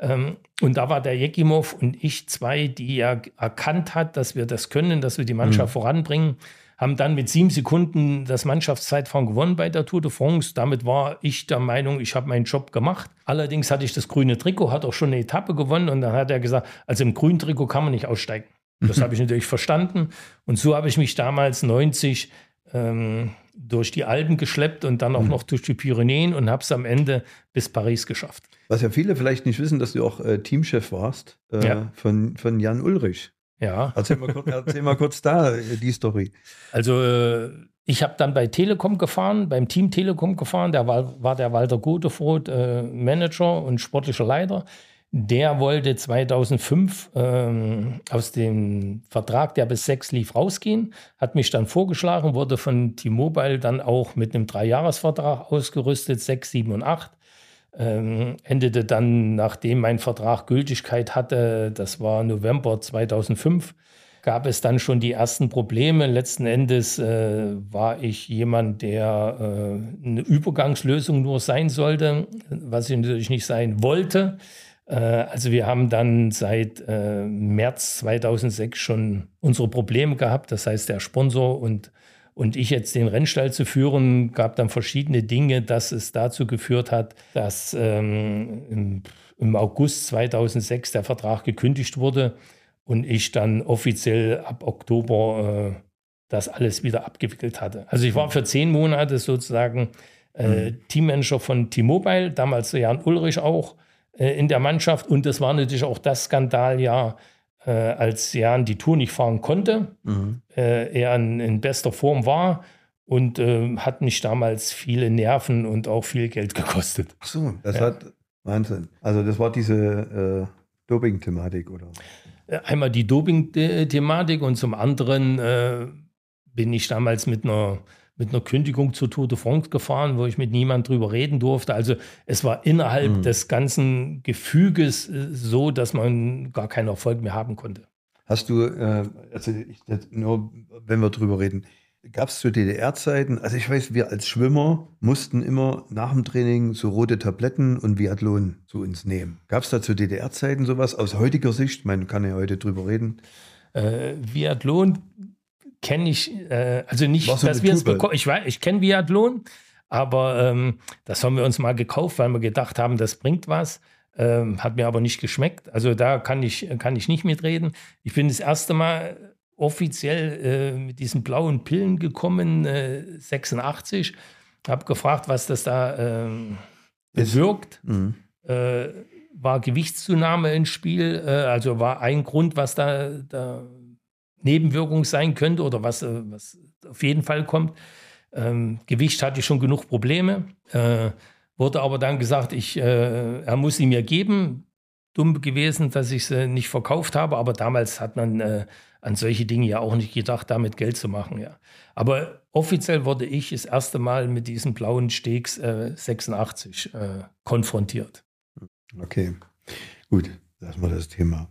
Ähm, und da war der Jekimov und ich zwei, die ja erkannt hat, dass wir das können, dass wir die Mannschaft mhm. voranbringen haben dann mit sieben Sekunden das Mannschaftszeitfahren gewonnen bei der Tour de France. Damit war ich der Meinung, ich habe meinen Job gemacht. Allerdings hatte ich das grüne Trikot, hat auch schon eine Etappe gewonnen und dann hat er gesagt, also im grünen Trikot kann man nicht aussteigen. Das mhm. habe ich natürlich verstanden. Und so habe ich mich damals 90 ähm, durch die Alpen geschleppt und dann auch mhm. noch durch die Pyrenäen und habe es am Ende bis Paris geschafft. Was ja viele vielleicht nicht wissen, dass du auch äh, Teamchef warst äh, ja. von, von Jan Ulrich. Ja. Erzähl mal, erzähl mal kurz da die Story. Also äh, ich habe dann bei Telekom gefahren, beim Team Telekom gefahren. Da war, war der Walter Godefroth äh, Manager und sportlicher Leiter. Der wollte 2005 ähm, aus dem Vertrag, der bis sechs lief, rausgehen, hat mich dann vorgeschlagen, wurde von T-Mobile dann auch mit einem Dreijahresvertrag ausgerüstet, sechs, sieben und acht ähm, endete dann, nachdem mein Vertrag Gültigkeit hatte, das war November 2005, gab es dann schon die ersten Probleme. Letzten Endes äh, war ich jemand, der äh, eine Übergangslösung nur sein sollte, was ich natürlich nicht sein wollte. Äh, also wir haben dann seit äh, März 2006 schon unsere Probleme gehabt. Das heißt, der Sponsor und und ich jetzt den Rennstall zu führen, gab dann verschiedene Dinge, dass es dazu geführt hat, dass ähm, im, im, August 2006 der Vertrag gekündigt wurde und ich dann offiziell ab Oktober äh, das alles wieder abgewickelt hatte. Also ich war für zehn Monate sozusagen äh, mhm. Teammanager von T-Mobile, damals Jan Ulrich auch äh, in der Mannschaft und das war natürlich auch das Skandaljahr äh, als Jan die Tour nicht fahren konnte. Mhm. Äh, er in, in, bester Form war und äh, hat mich damals viele Nerven und auch viel Geld gekostet. Ach so, das ja. hat Wahnsinn. Also das war diese äh, Doping-Thematik, oder? Äh, einmal die Doping-Thematik und zum anderen äh, bin ich damals mit einer mit einer Kündigung zur Tour de France gefahren, wo ich mit niemand drüber reden durfte. Also es war innerhalb mhm. des ganzen Gefüges äh, so, dass man gar keinen Erfolg mehr haben konnte. Hast du, äh, also ich, nur wenn wir drüber reden, gab es zu DDR-Zeiten, also ich weiß, wir als Schwimmer mussten immer nach dem Training so rote Tabletten und Viathlon zu uns nehmen. Gab es da zu DDR-Zeiten sowas aus heutiger Sicht? Man kann ja heute drüber reden. Äh, Viathlon kenne ich, äh, also nicht, dass wir es bekommen. Ich, ich kenne Biathlon, Aber ähm, das haben wir uns mal gekauft, weil wir gedacht haben, das bringt was. Ähm, hat mir aber nicht geschmeckt. Also da kann ich, kann ich nicht mitreden. Ich bin das erste Mal offiziell äh, mit diesen blauen Pillen gekommen, äh, 86. Habe gefragt, was das da bewirkt. Mhm. Äh, war Gewichtszunahme ins Spiel, äh, also war ein Grund, was da, da Nebenwirkung sein könnte oder was, äh, was auf jeden Fall kommt. Ähm, Gewicht hatte ich schon genug Probleme. Äh, wurde aber dann gesagt, ich, äh, er muss sie mir geben. Dumm gewesen, dass ich sie nicht verkauft habe, aber damals hat man äh, an solche Dinge ja auch nicht gedacht, damit Geld zu machen. Ja. Aber offiziell wurde ich das erste Mal mit diesen blauen Steaks 86 äh, konfrontiert. Okay, gut, lassen wir das Thema.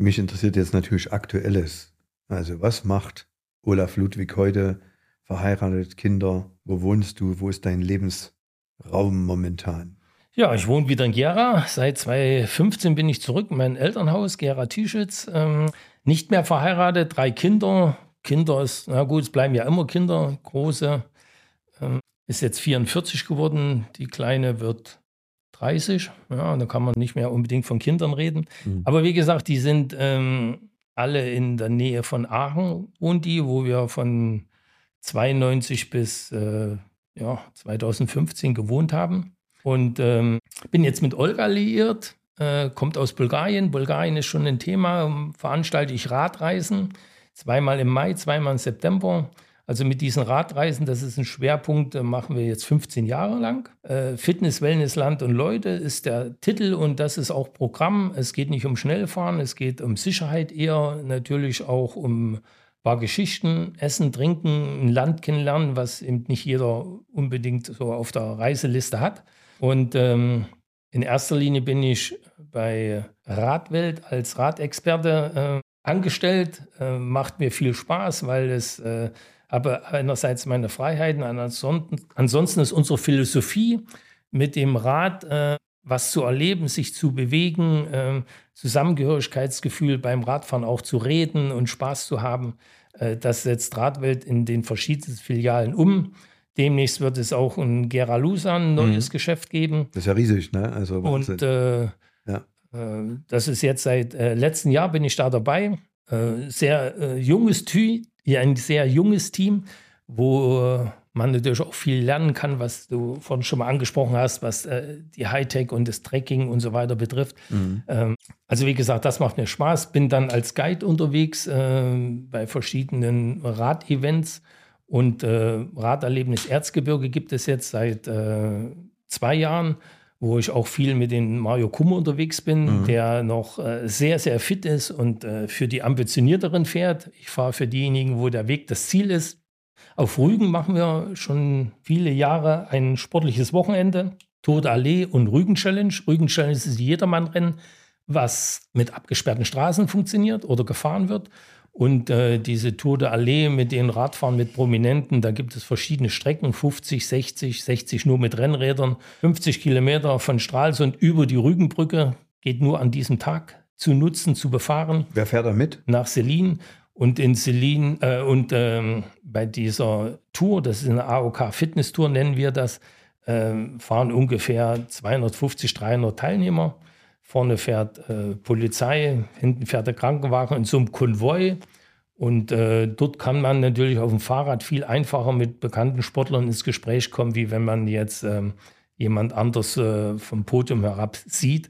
Mich interessiert jetzt natürlich Aktuelles. Also was macht Olaf Ludwig heute? Verheiratet, Kinder, wo wohnst du? Wo ist dein Lebensraum momentan? Ja, ich wohne wieder in Gera. Seit 2015 bin ich zurück in mein Elternhaus, Gera Tischitz. Ähm, nicht mehr verheiratet, drei Kinder. Kinder ist, na gut, es bleiben ja immer Kinder, große. Ähm, ist jetzt 44 geworden. Die Kleine wird 30. Ja, da kann man nicht mehr unbedingt von Kindern reden. Mhm. Aber wie gesagt, die sind ähm, alle in der Nähe von Aachen und die, wo wir von 92 bis äh, ja, 2015 gewohnt haben. Und ähm, bin jetzt mit Olga liiert, äh, kommt aus Bulgarien. Bulgarien ist schon ein Thema. Veranstalte ich Radreisen, zweimal im Mai, zweimal im September. Also mit diesen Radreisen, das ist ein Schwerpunkt, machen wir jetzt 15 Jahre lang. Äh, Fitness, Wellness, Land und Leute ist der Titel und das ist auch Programm. Es geht nicht um Schnellfahren, es geht um Sicherheit eher, natürlich auch um ein paar Geschichten, Essen, Trinken, ein Land kennenlernen, was eben nicht jeder unbedingt so auf der Reiseliste hat. Und ähm, in erster Linie bin ich bei Radwelt als Radexperte äh, angestellt. Äh, macht mir viel Spaß, weil es äh, aber einerseits meine Freiheiten, ansonsten, ansonsten ist unsere Philosophie mit dem Rad äh, was zu erleben, sich zu bewegen, äh, Zusammengehörigkeitsgefühl beim Radfahren auch zu reden und Spaß zu haben. Äh, das setzt Radwelt in den verschiedensten Filialen um. Demnächst wird es auch in Geralusa ein neues mhm. Geschäft geben. Das ist ja riesig, ne? Also und äh, ja. Äh, das ist jetzt seit äh, letztem Jahr bin ich da dabei. Äh, sehr junges Team, hier ein sehr junges Team, wo man natürlich auch viel lernen kann, was du vorhin schon mal angesprochen hast, was äh, die Hightech und das Tracking und so weiter betrifft. Mhm. Ähm, also wie gesagt, das macht mir Spaß. Bin dann als Guide unterwegs äh, bei verschiedenen Radevents und äh, Raderlebnis Erzgebirge gibt es jetzt seit äh, zwei Jahren wo ich auch viel mit dem Mario Kummer unterwegs bin, mhm. der noch äh, sehr, sehr fit ist und äh, für die ambitionierteren fährt. Ich fahre für diejenigen, wo der Weg das Ziel ist. Auf Rügen machen wir schon viele Jahre ein sportliches Wochenende. Tour d'Allee und Rügen Challenge. Rügen Challenge ist Jedermann-Rennen, was mit abgesperrten Straßen funktioniert oder gefahren wird. Und äh, diese Tour de Allee mit den Radfahren mit Prominenten, da gibt es verschiedene Strecken, 50, 60, 60 nur mit Rennrädern, 50 Kilometer von Stralsund über die Rügenbrücke, geht nur an diesem Tag zu nutzen, zu befahren. Wer fährt da mit? Nach Selin. Und in Selin äh, und ähm, bei dieser Tour, das ist eine AOK Fitness Tour, nennen wir das, äh, fahren ungefähr 250, 300 Teilnehmer. Vorne fährt äh, Polizei, hinten fährt der Krankenwagen in so einem Konvoi. Und äh, dort kann man natürlich auf dem Fahrrad viel einfacher mit bekannten Sportlern ins Gespräch kommen, wie wenn man jetzt ähm, jemand anders äh, vom Podium herab sieht.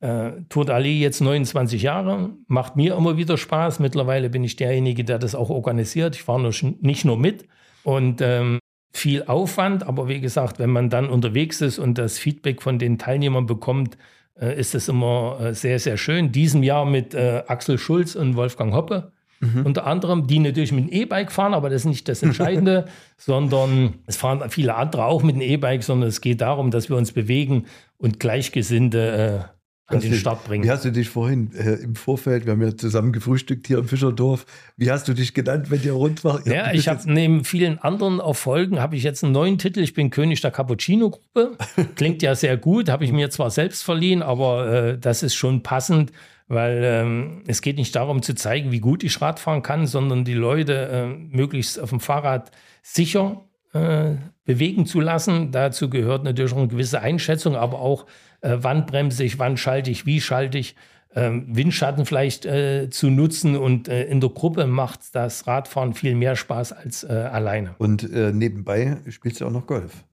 Äh, Tour d'Allee jetzt 29 Jahre, macht mir immer wieder Spaß. Mittlerweile bin ich derjenige, der das auch organisiert. Ich fahre nicht nur mit. Und ähm, viel Aufwand, aber wie gesagt, wenn man dann unterwegs ist und das Feedback von den Teilnehmern bekommt, äh, ist es immer äh, sehr, sehr schön. Diesem Jahr mit äh, Axel Schulz und Wolfgang Hoppe. Mhm. Unter anderem, die natürlich mit dem E-Bike fahren, aber das ist nicht das [laughs] Entscheidende, sondern es fahren viele andere auch mit dem E-Bike, sondern es geht darum, dass wir uns bewegen und Gleichgesinnte äh, an den Start bringen. Wie hast du dich vorhin äh, im Vorfeld, wir haben ja zusammen gefrühstückt hier im Fischerdorf, wie hast du dich genannt, wenn ihr rund war? Ja, ich habe neben vielen anderen Erfolgen, habe ich jetzt einen neuen Titel, ich bin König der Cappuccino-Gruppe. [laughs] Klingt ja sehr gut, habe ich mir zwar selbst verliehen, aber äh, das ist schon passend, weil ähm, es geht nicht darum zu zeigen, wie gut ich Rad fahren kann, sondern die Leute äh, möglichst auf dem Fahrrad sicher äh, bewegen zu lassen. Dazu gehört natürlich auch eine gewisse Einschätzung, aber auch, äh, wann bremse ich, wann schalte ich, wie schalte ich. Ähm, Windschatten vielleicht äh, zu nutzen und äh, in der Gruppe macht das Radfahren viel mehr Spaß als äh, alleine. Und äh, nebenbei spielst du auch noch Golf?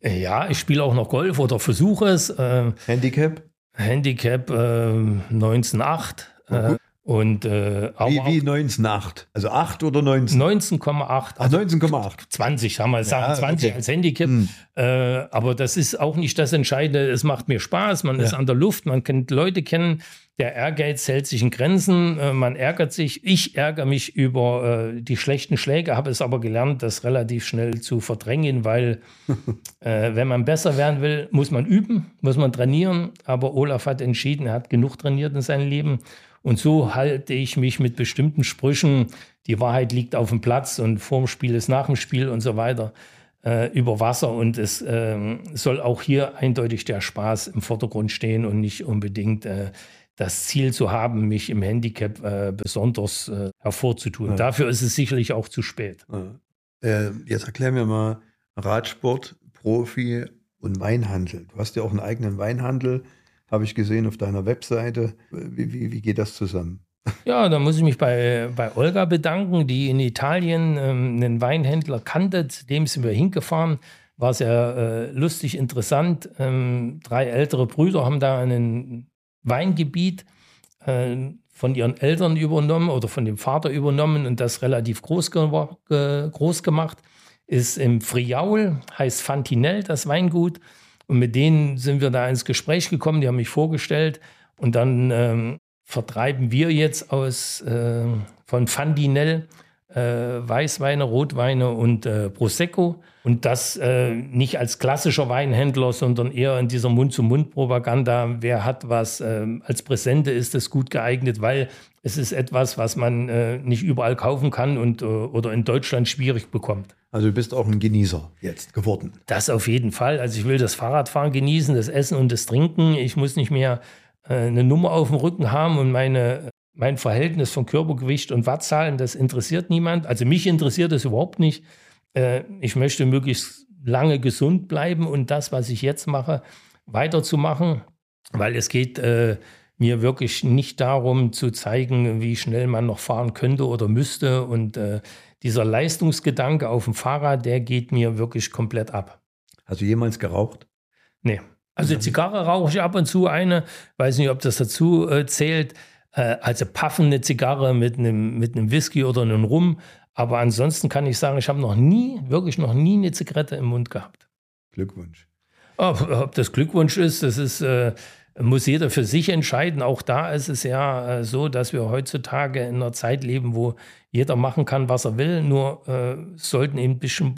Äh, ja, ich spiele auch noch Golf oder versuche es. Ähm, Handicap? Handicap 19,8. Oh, und äh, wie, wie 19,8? Also 8 oder 19? 19,8. Ach, 19,8. 20, haben wir sagen, ja, 20 okay. als Handicap. Hm. Äh, aber das ist auch nicht das Entscheidende. Es macht mir Spaß, man ja. ist an der Luft, man kennt Leute kennen. Der Ehrgeiz hält sich in Grenzen, äh, man ärgert sich. Ich ärgere mich über äh, die schlechten Schläge, habe es aber gelernt, das relativ schnell zu verdrängen, weil [laughs] äh, wenn man besser werden will, muss man üben, muss man trainieren. Aber Olaf hat entschieden, er hat genug trainiert in seinem Leben und so halte ich mich mit bestimmten Sprüchen, die Wahrheit liegt auf dem Platz und vorm Spiel ist nach dem Spiel und so weiter, äh, über Wasser. Und es äh, soll auch hier eindeutig der Spaß im Vordergrund stehen und nicht unbedingt äh, das Ziel zu haben, mich im Handicap äh, besonders äh, hervorzutun. Ja. Dafür ist es sicherlich auch zu spät. Ja. Äh, jetzt erklär mir mal Radsport, Profi und Weinhandel. Du hast ja auch einen eigenen Weinhandel habe ich gesehen auf deiner Webseite. Wie, wie, wie geht das zusammen? Ja, da muss ich mich bei, bei Olga bedanken, die in Italien ähm, einen Weinhändler kannte, zu dem sind wir hingefahren. War sehr äh, lustig, interessant. Ähm, drei ältere Brüder haben da ein Weingebiet äh, von ihren Eltern übernommen oder von dem Vater übernommen und das relativ groß, ge groß gemacht. Ist im Friaul, heißt Fantinel, das Weingut. Und mit denen sind wir da ins Gespräch gekommen, die haben mich vorgestellt. Und dann ähm, vertreiben wir jetzt aus äh, von Fandinel äh, Weißweine, Rotweine und äh, Prosecco. Und das äh, nicht als klassischer Weinhändler, sondern eher in dieser Mund-zu-Mund-Propaganda. Wer hat was äh, als Präsente, ist das gut geeignet, weil es ist etwas, was man äh, nicht überall kaufen kann und, oder in Deutschland schwierig bekommt. Also du bist auch ein Genießer jetzt geworden. Das auf jeden Fall. Also ich will das Fahrradfahren genießen, das Essen und das Trinken. Ich muss nicht mehr äh, eine Nummer auf dem Rücken haben und meine, mein Verhältnis von Körpergewicht und Wattzahlen, das interessiert niemand. Also mich interessiert das überhaupt nicht. Äh, ich möchte möglichst lange gesund bleiben und das, was ich jetzt mache, weiterzumachen, weil es geht äh, mir wirklich nicht darum zu zeigen, wie schnell man noch fahren könnte oder müsste und äh, dieser Leistungsgedanke auf dem Fahrrad, der geht mir wirklich komplett ab. Hast du jemals geraucht? Nee. Also Zigarre rauche ich ab und zu eine, weiß nicht, ob das dazu äh, zählt. Äh, also paffen eine Zigarre mit einem mit einem Whisky oder einem Rum. Aber ansonsten kann ich sagen, ich habe noch nie, wirklich noch nie eine Zigarette im Mund gehabt. Glückwunsch. Ob, ob das Glückwunsch ist, das ist, äh, muss jeder für sich entscheiden. Auch da ist es ja äh, so, dass wir heutzutage in einer Zeit leben, wo jeder machen kann, was er will, nur äh, sollten eben ein bisschen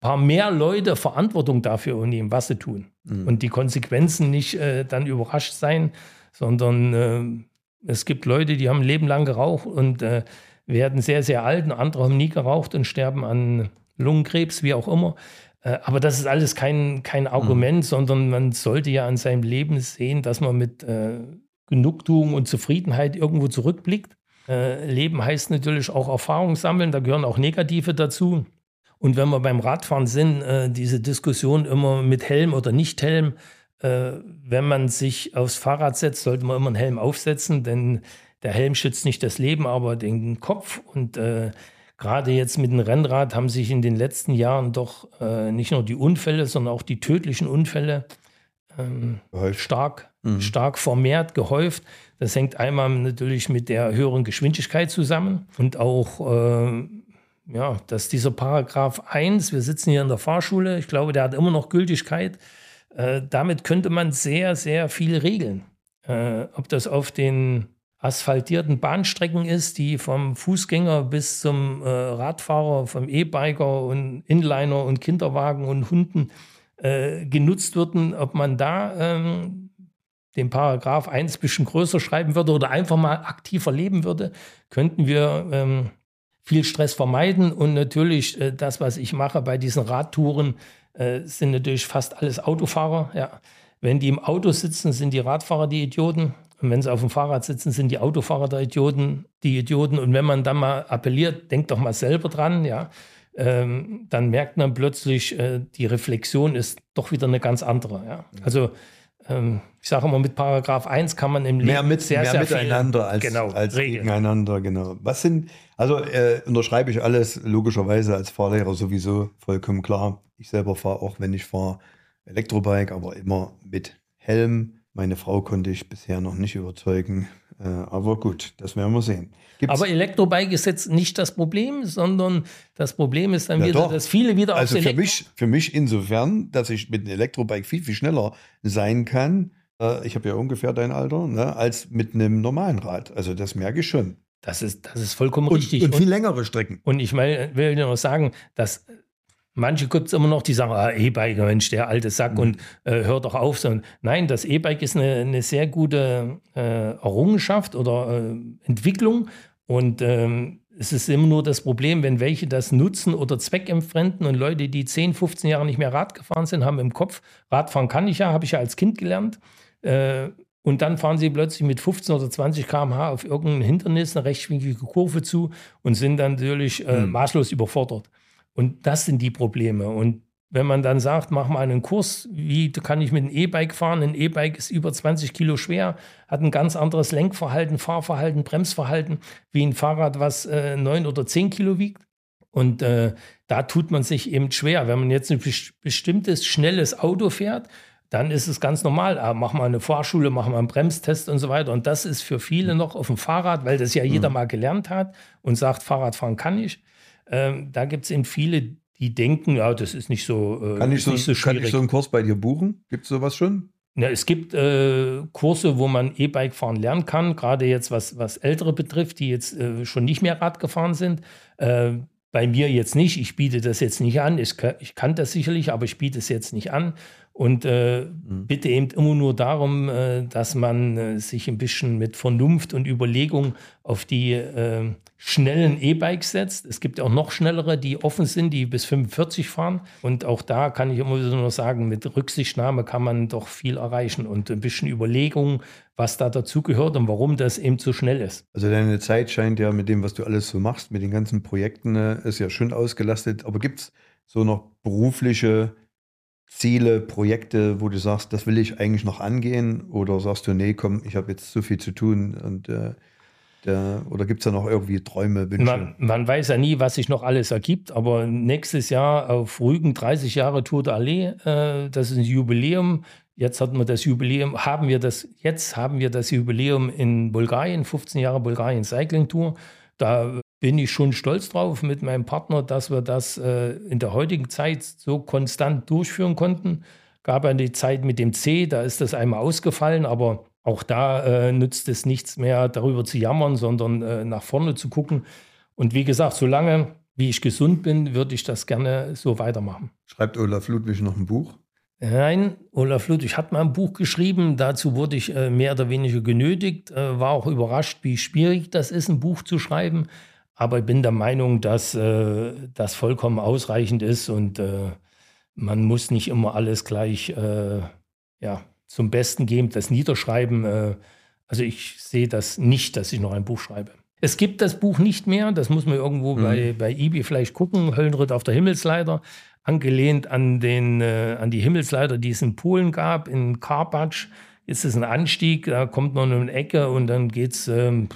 paar mehr Leute Verantwortung dafür übernehmen, was sie tun. Mhm. Und die Konsequenzen nicht äh, dann überrascht sein, sondern äh, es gibt Leute, die haben ein Leben lang geraucht und äh, werden sehr, sehr alt und andere haben nie geraucht und sterben an Lungenkrebs, wie auch immer. Äh, aber das ist alles kein, kein Argument, mhm. sondern man sollte ja an seinem Leben sehen, dass man mit äh, Genugtuung und Zufriedenheit irgendwo zurückblickt äh, Leben heißt natürlich auch Erfahrung sammeln, da gehören auch negative dazu. Und wenn wir beim Radfahren sind, äh, diese Diskussion immer mit Helm oder nicht Helm, äh, wenn man sich aufs Fahrrad setzt, sollte man immer einen Helm aufsetzen, denn der Helm schützt nicht das Leben, aber den Kopf. Und äh, gerade jetzt mit dem Rennrad haben sich in den letzten Jahren doch äh, nicht nur die Unfälle, sondern auch die tödlichen Unfälle ähm, stark, mhm. stark vermehrt, gehäuft. Das hängt einmal natürlich mit der höheren Geschwindigkeit zusammen und auch, äh, ja, dass dieser Paragraph 1, wir sitzen hier in der Fahrschule, ich glaube, der hat immer noch Gültigkeit. Äh, damit könnte man sehr, sehr viel regeln. Äh, ob das auf den asphaltierten Bahnstrecken ist, die vom Fußgänger bis zum äh, Radfahrer, vom E-Biker und Inliner und Kinderwagen und Hunden äh, genutzt würden, ob man da ähm, den Paragraph 1 ein bisschen größer schreiben würde oder einfach mal aktiver leben würde, könnten wir ähm, viel Stress vermeiden. Und natürlich, äh, das, was ich mache bei diesen Radtouren, äh, sind natürlich fast alles Autofahrer. Ja. Wenn die im Auto sitzen, sind die Radfahrer die Idioten. Und wenn sie auf dem Fahrrad sitzen, sind die Autofahrer der Idioten, die Idioten. Und wenn man dann mal appelliert, denkt doch mal selber dran, ja. ähm, dann merkt man plötzlich, äh, die Reflexion ist doch wieder eine ganz andere. Ja? Also ähm, ich sage immer, mit Paragraph 1 kann man im mehr Leben mit, sehr, mehr sehr miteinander viel, als, genau, als gegeneinander, genau. Was sind, also äh, unterschreibe ich alles logischerweise als Fahrlehrer sowieso vollkommen klar. Ich selber fahre auch, wenn ich fahre, Elektrobike, aber immer mit Helm. Meine Frau konnte ich bisher noch nicht überzeugen, äh, aber gut, das werden wir sehen. Gibt's aber Elektrobike ist jetzt nicht das Problem, sondern das Problem ist dann ja, wieder, doch. dass viele wieder also aufs für mich, für mich insofern, dass ich mit einem Elektrobike viel, viel schneller sein kann, äh, ich habe ja ungefähr dein Alter, ne, als mit einem normalen Rad. Also das merke ich schon. Das ist, das ist vollkommen und, richtig. Und viel längere Strecken. Und ich will, will dir noch sagen, dass Manche gibt es immer noch, die sagen, ah, E-Bike, Mensch, der alte Sack mhm. und äh, hört doch auf. So, nein, das E-Bike ist eine, eine, sehr gute äh, Errungenschaft oder äh, Entwicklung. Und ähm, es ist immer nur das Problem, wenn welche das nutzen oder zweckentfremden und Leute, die 10, 15 Jahre nicht mehr Rad gefahren sind, haben im Kopf, Radfahren kann ich ja, habe ich ja als Kind gelernt. Äh, und dann fahren sie plötzlich mit 15 oder 20 km/h auf irgendein Hindernis, eine rechtwinklige Kurve zu und sind dann natürlich mhm. maßlos überfordert. Und das sind die Probleme. Und wenn man dann sagt, mach mal einen Kurs, wie kann ich mit einem E-Bike fahren? Ein E-Bike ist über 20 Kilo schwer, hat ein ganz anderes Lenkverhalten, Fahrverhalten, Bremsverhalten wie ein Fahrrad, was äh, 9 oder 10 Kilo wiegt. Und äh, da tut man sich eben schwer. Wenn man jetzt ein bestimmtes schnelles Auto fährt, dann ist es ganz normal. Ah, mach mal eine Fahrschule, mach mal einen Bremstest und so weiter. Und das ist für viele noch auf dem Fahrrad, weil das ja jeder mhm. mal gelernt hat und sagt, Fahrradfahren kann ich. Ähm, da gibt es eben viele, die denken, ja, das ist nicht so, äh, kann ich so, so Kann ich so einen Kurs bei dir buchen? Gibt es sowas schon? Ja, es gibt äh, Kurse, wo man E-Bike fahren lernen kann, gerade jetzt was, was Ältere betrifft, die jetzt äh, schon nicht mehr Rad gefahren sind. Äh, bei mir jetzt nicht. Ich biete das jetzt nicht an. Ich, ich kann das sicherlich, aber ich biete es jetzt nicht an. Und äh, mhm. bitte eben immer nur darum, äh, dass man äh, sich ein bisschen mit Vernunft und Überlegung auf die äh, schnellen E-Bikes setzt. Es gibt auch noch schnellere, die offen sind, die bis 45 fahren. Und auch da kann ich immer wieder nur sagen, mit Rücksichtnahme kann man doch viel erreichen und ein bisschen Überlegung, was da dazugehört und warum das eben so schnell ist. Also deine Zeit scheint ja mit dem, was du alles so machst, mit den ganzen Projekten, äh, ist ja schön ausgelastet. Aber gibt es so noch berufliche Ziele, Projekte, wo du sagst, das will ich eigentlich noch angehen? Oder sagst du, nee, komm, ich habe jetzt so viel zu tun und äh, der, oder gibt es da noch irgendwie Träume, Wünsche? Man, man, weiß ja nie, was sich noch alles ergibt, aber nächstes Jahr auf Rügen 30 Jahre Tour de Allee, äh, das ist ein Jubiläum. Jetzt hatten wir das Jubiläum, haben wir das, jetzt haben wir das Jubiläum in Bulgarien, 15 Jahre Bulgarien Cycling Tour. Da bin ich schon stolz drauf mit meinem Partner, dass wir das äh, in der heutigen Zeit so konstant durchführen konnten. Gab ja die Zeit mit dem C, da ist das einmal ausgefallen, aber auch da äh, nützt es nichts mehr, darüber zu jammern, sondern äh, nach vorne zu gucken. Und wie gesagt, solange wie ich gesund bin, würde ich das gerne so weitermachen. Schreibt Olaf Ludwig noch ein Buch? Nein, Olaf Ludwig hat mal ein Buch geschrieben. Dazu wurde ich äh, mehr oder weniger genötigt. Äh, war auch überrascht, wie schwierig das ist, ein Buch zu schreiben. Aber ich bin der Meinung, dass äh, das vollkommen ausreichend ist und äh, man muss nicht immer alles gleich äh, ja, zum Besten geben, das Niederschreiben. Äh, also ich sehe das nicht, dass ich noch ein Buch schreibe. Es gibt das Buch nicht mehr, das muss man irgendwo mhm. bei, bei eBay vielleicht gucken, Höllenritt auf der Himmelsleiter, angelehnt an, den, äh, an die Himmelsleiter, die es in Polen gab, in Karpacz ist es ein Anstieg, da kommt man um eine Ecke und dann geht es ähm,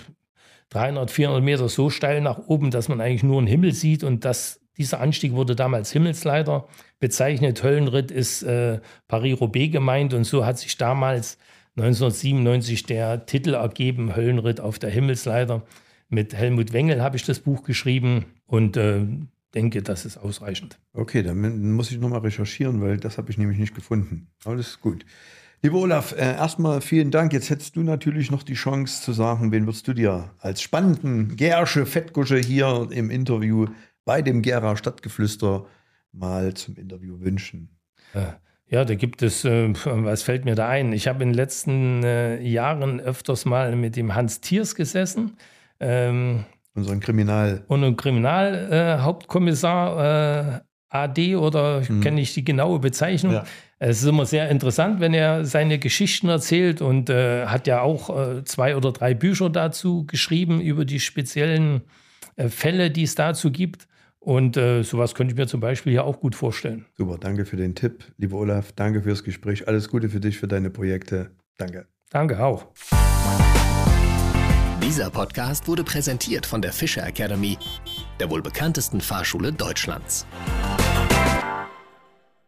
300, 400 Meter so steil nach oben, dass man eigentlich nur einen Himmel sieht. Und das, dieser Anstieg wurde damals Himmelsleiter bezeichnet. Höllenritt ist äh, Paris-Roubaix gemeint. Und so hat sich damals 1997 der Titel ergeben, Höllenritt auf der Himmelsleiter. Mit Helmut Wengel habe ich das Buch geschrieben und äh, denke, das ist ausreichend. Okay, dann muss ich nochmal recherchieren, weil das habe ich nämlich nicht gefunden. Ist gut. Lieber Olaf, äh, erstmal vielen Dank. Jetzt hättest du natürlich noch die Chance zu sagen, wen würdest du dir als spannenden Gersche Fettgusche hier im Interview bei dem Gera Stadtgeflüster mal zum Interview wünschen? Ja, da gibt es, äh, was fällt mir da ein? Ich habe in den letzten äh, Jahren öfters mal mit dem Hans Thiers gesessen. Ähm, Unseren Kriminal. Und ein Kriminalhauptkommissar äh, AD oder hm. kenne ich die genaue Bezeichnung. Ja. Es ist immer sehr interessant, wenn er seine Geschichten erzählt und äh, hat ja auch äh, zwei oder drei Bücher dazu geschrieben über die speziellen äh, Fälle, die es dazu gibt. Und äh, sowas könnte ich mir zum Beispiel hier auch gut vorstellen. Super, danke für den Tipp, lieber Olaf. Danke fürs Gespräch. Alles Gute für dich, für deine Projekte. Danke. Danke auch. Dieser Podcast wurde präsentiert von der Fischer Academy, der wohl bekanntesten Fahrschule Deutschlands.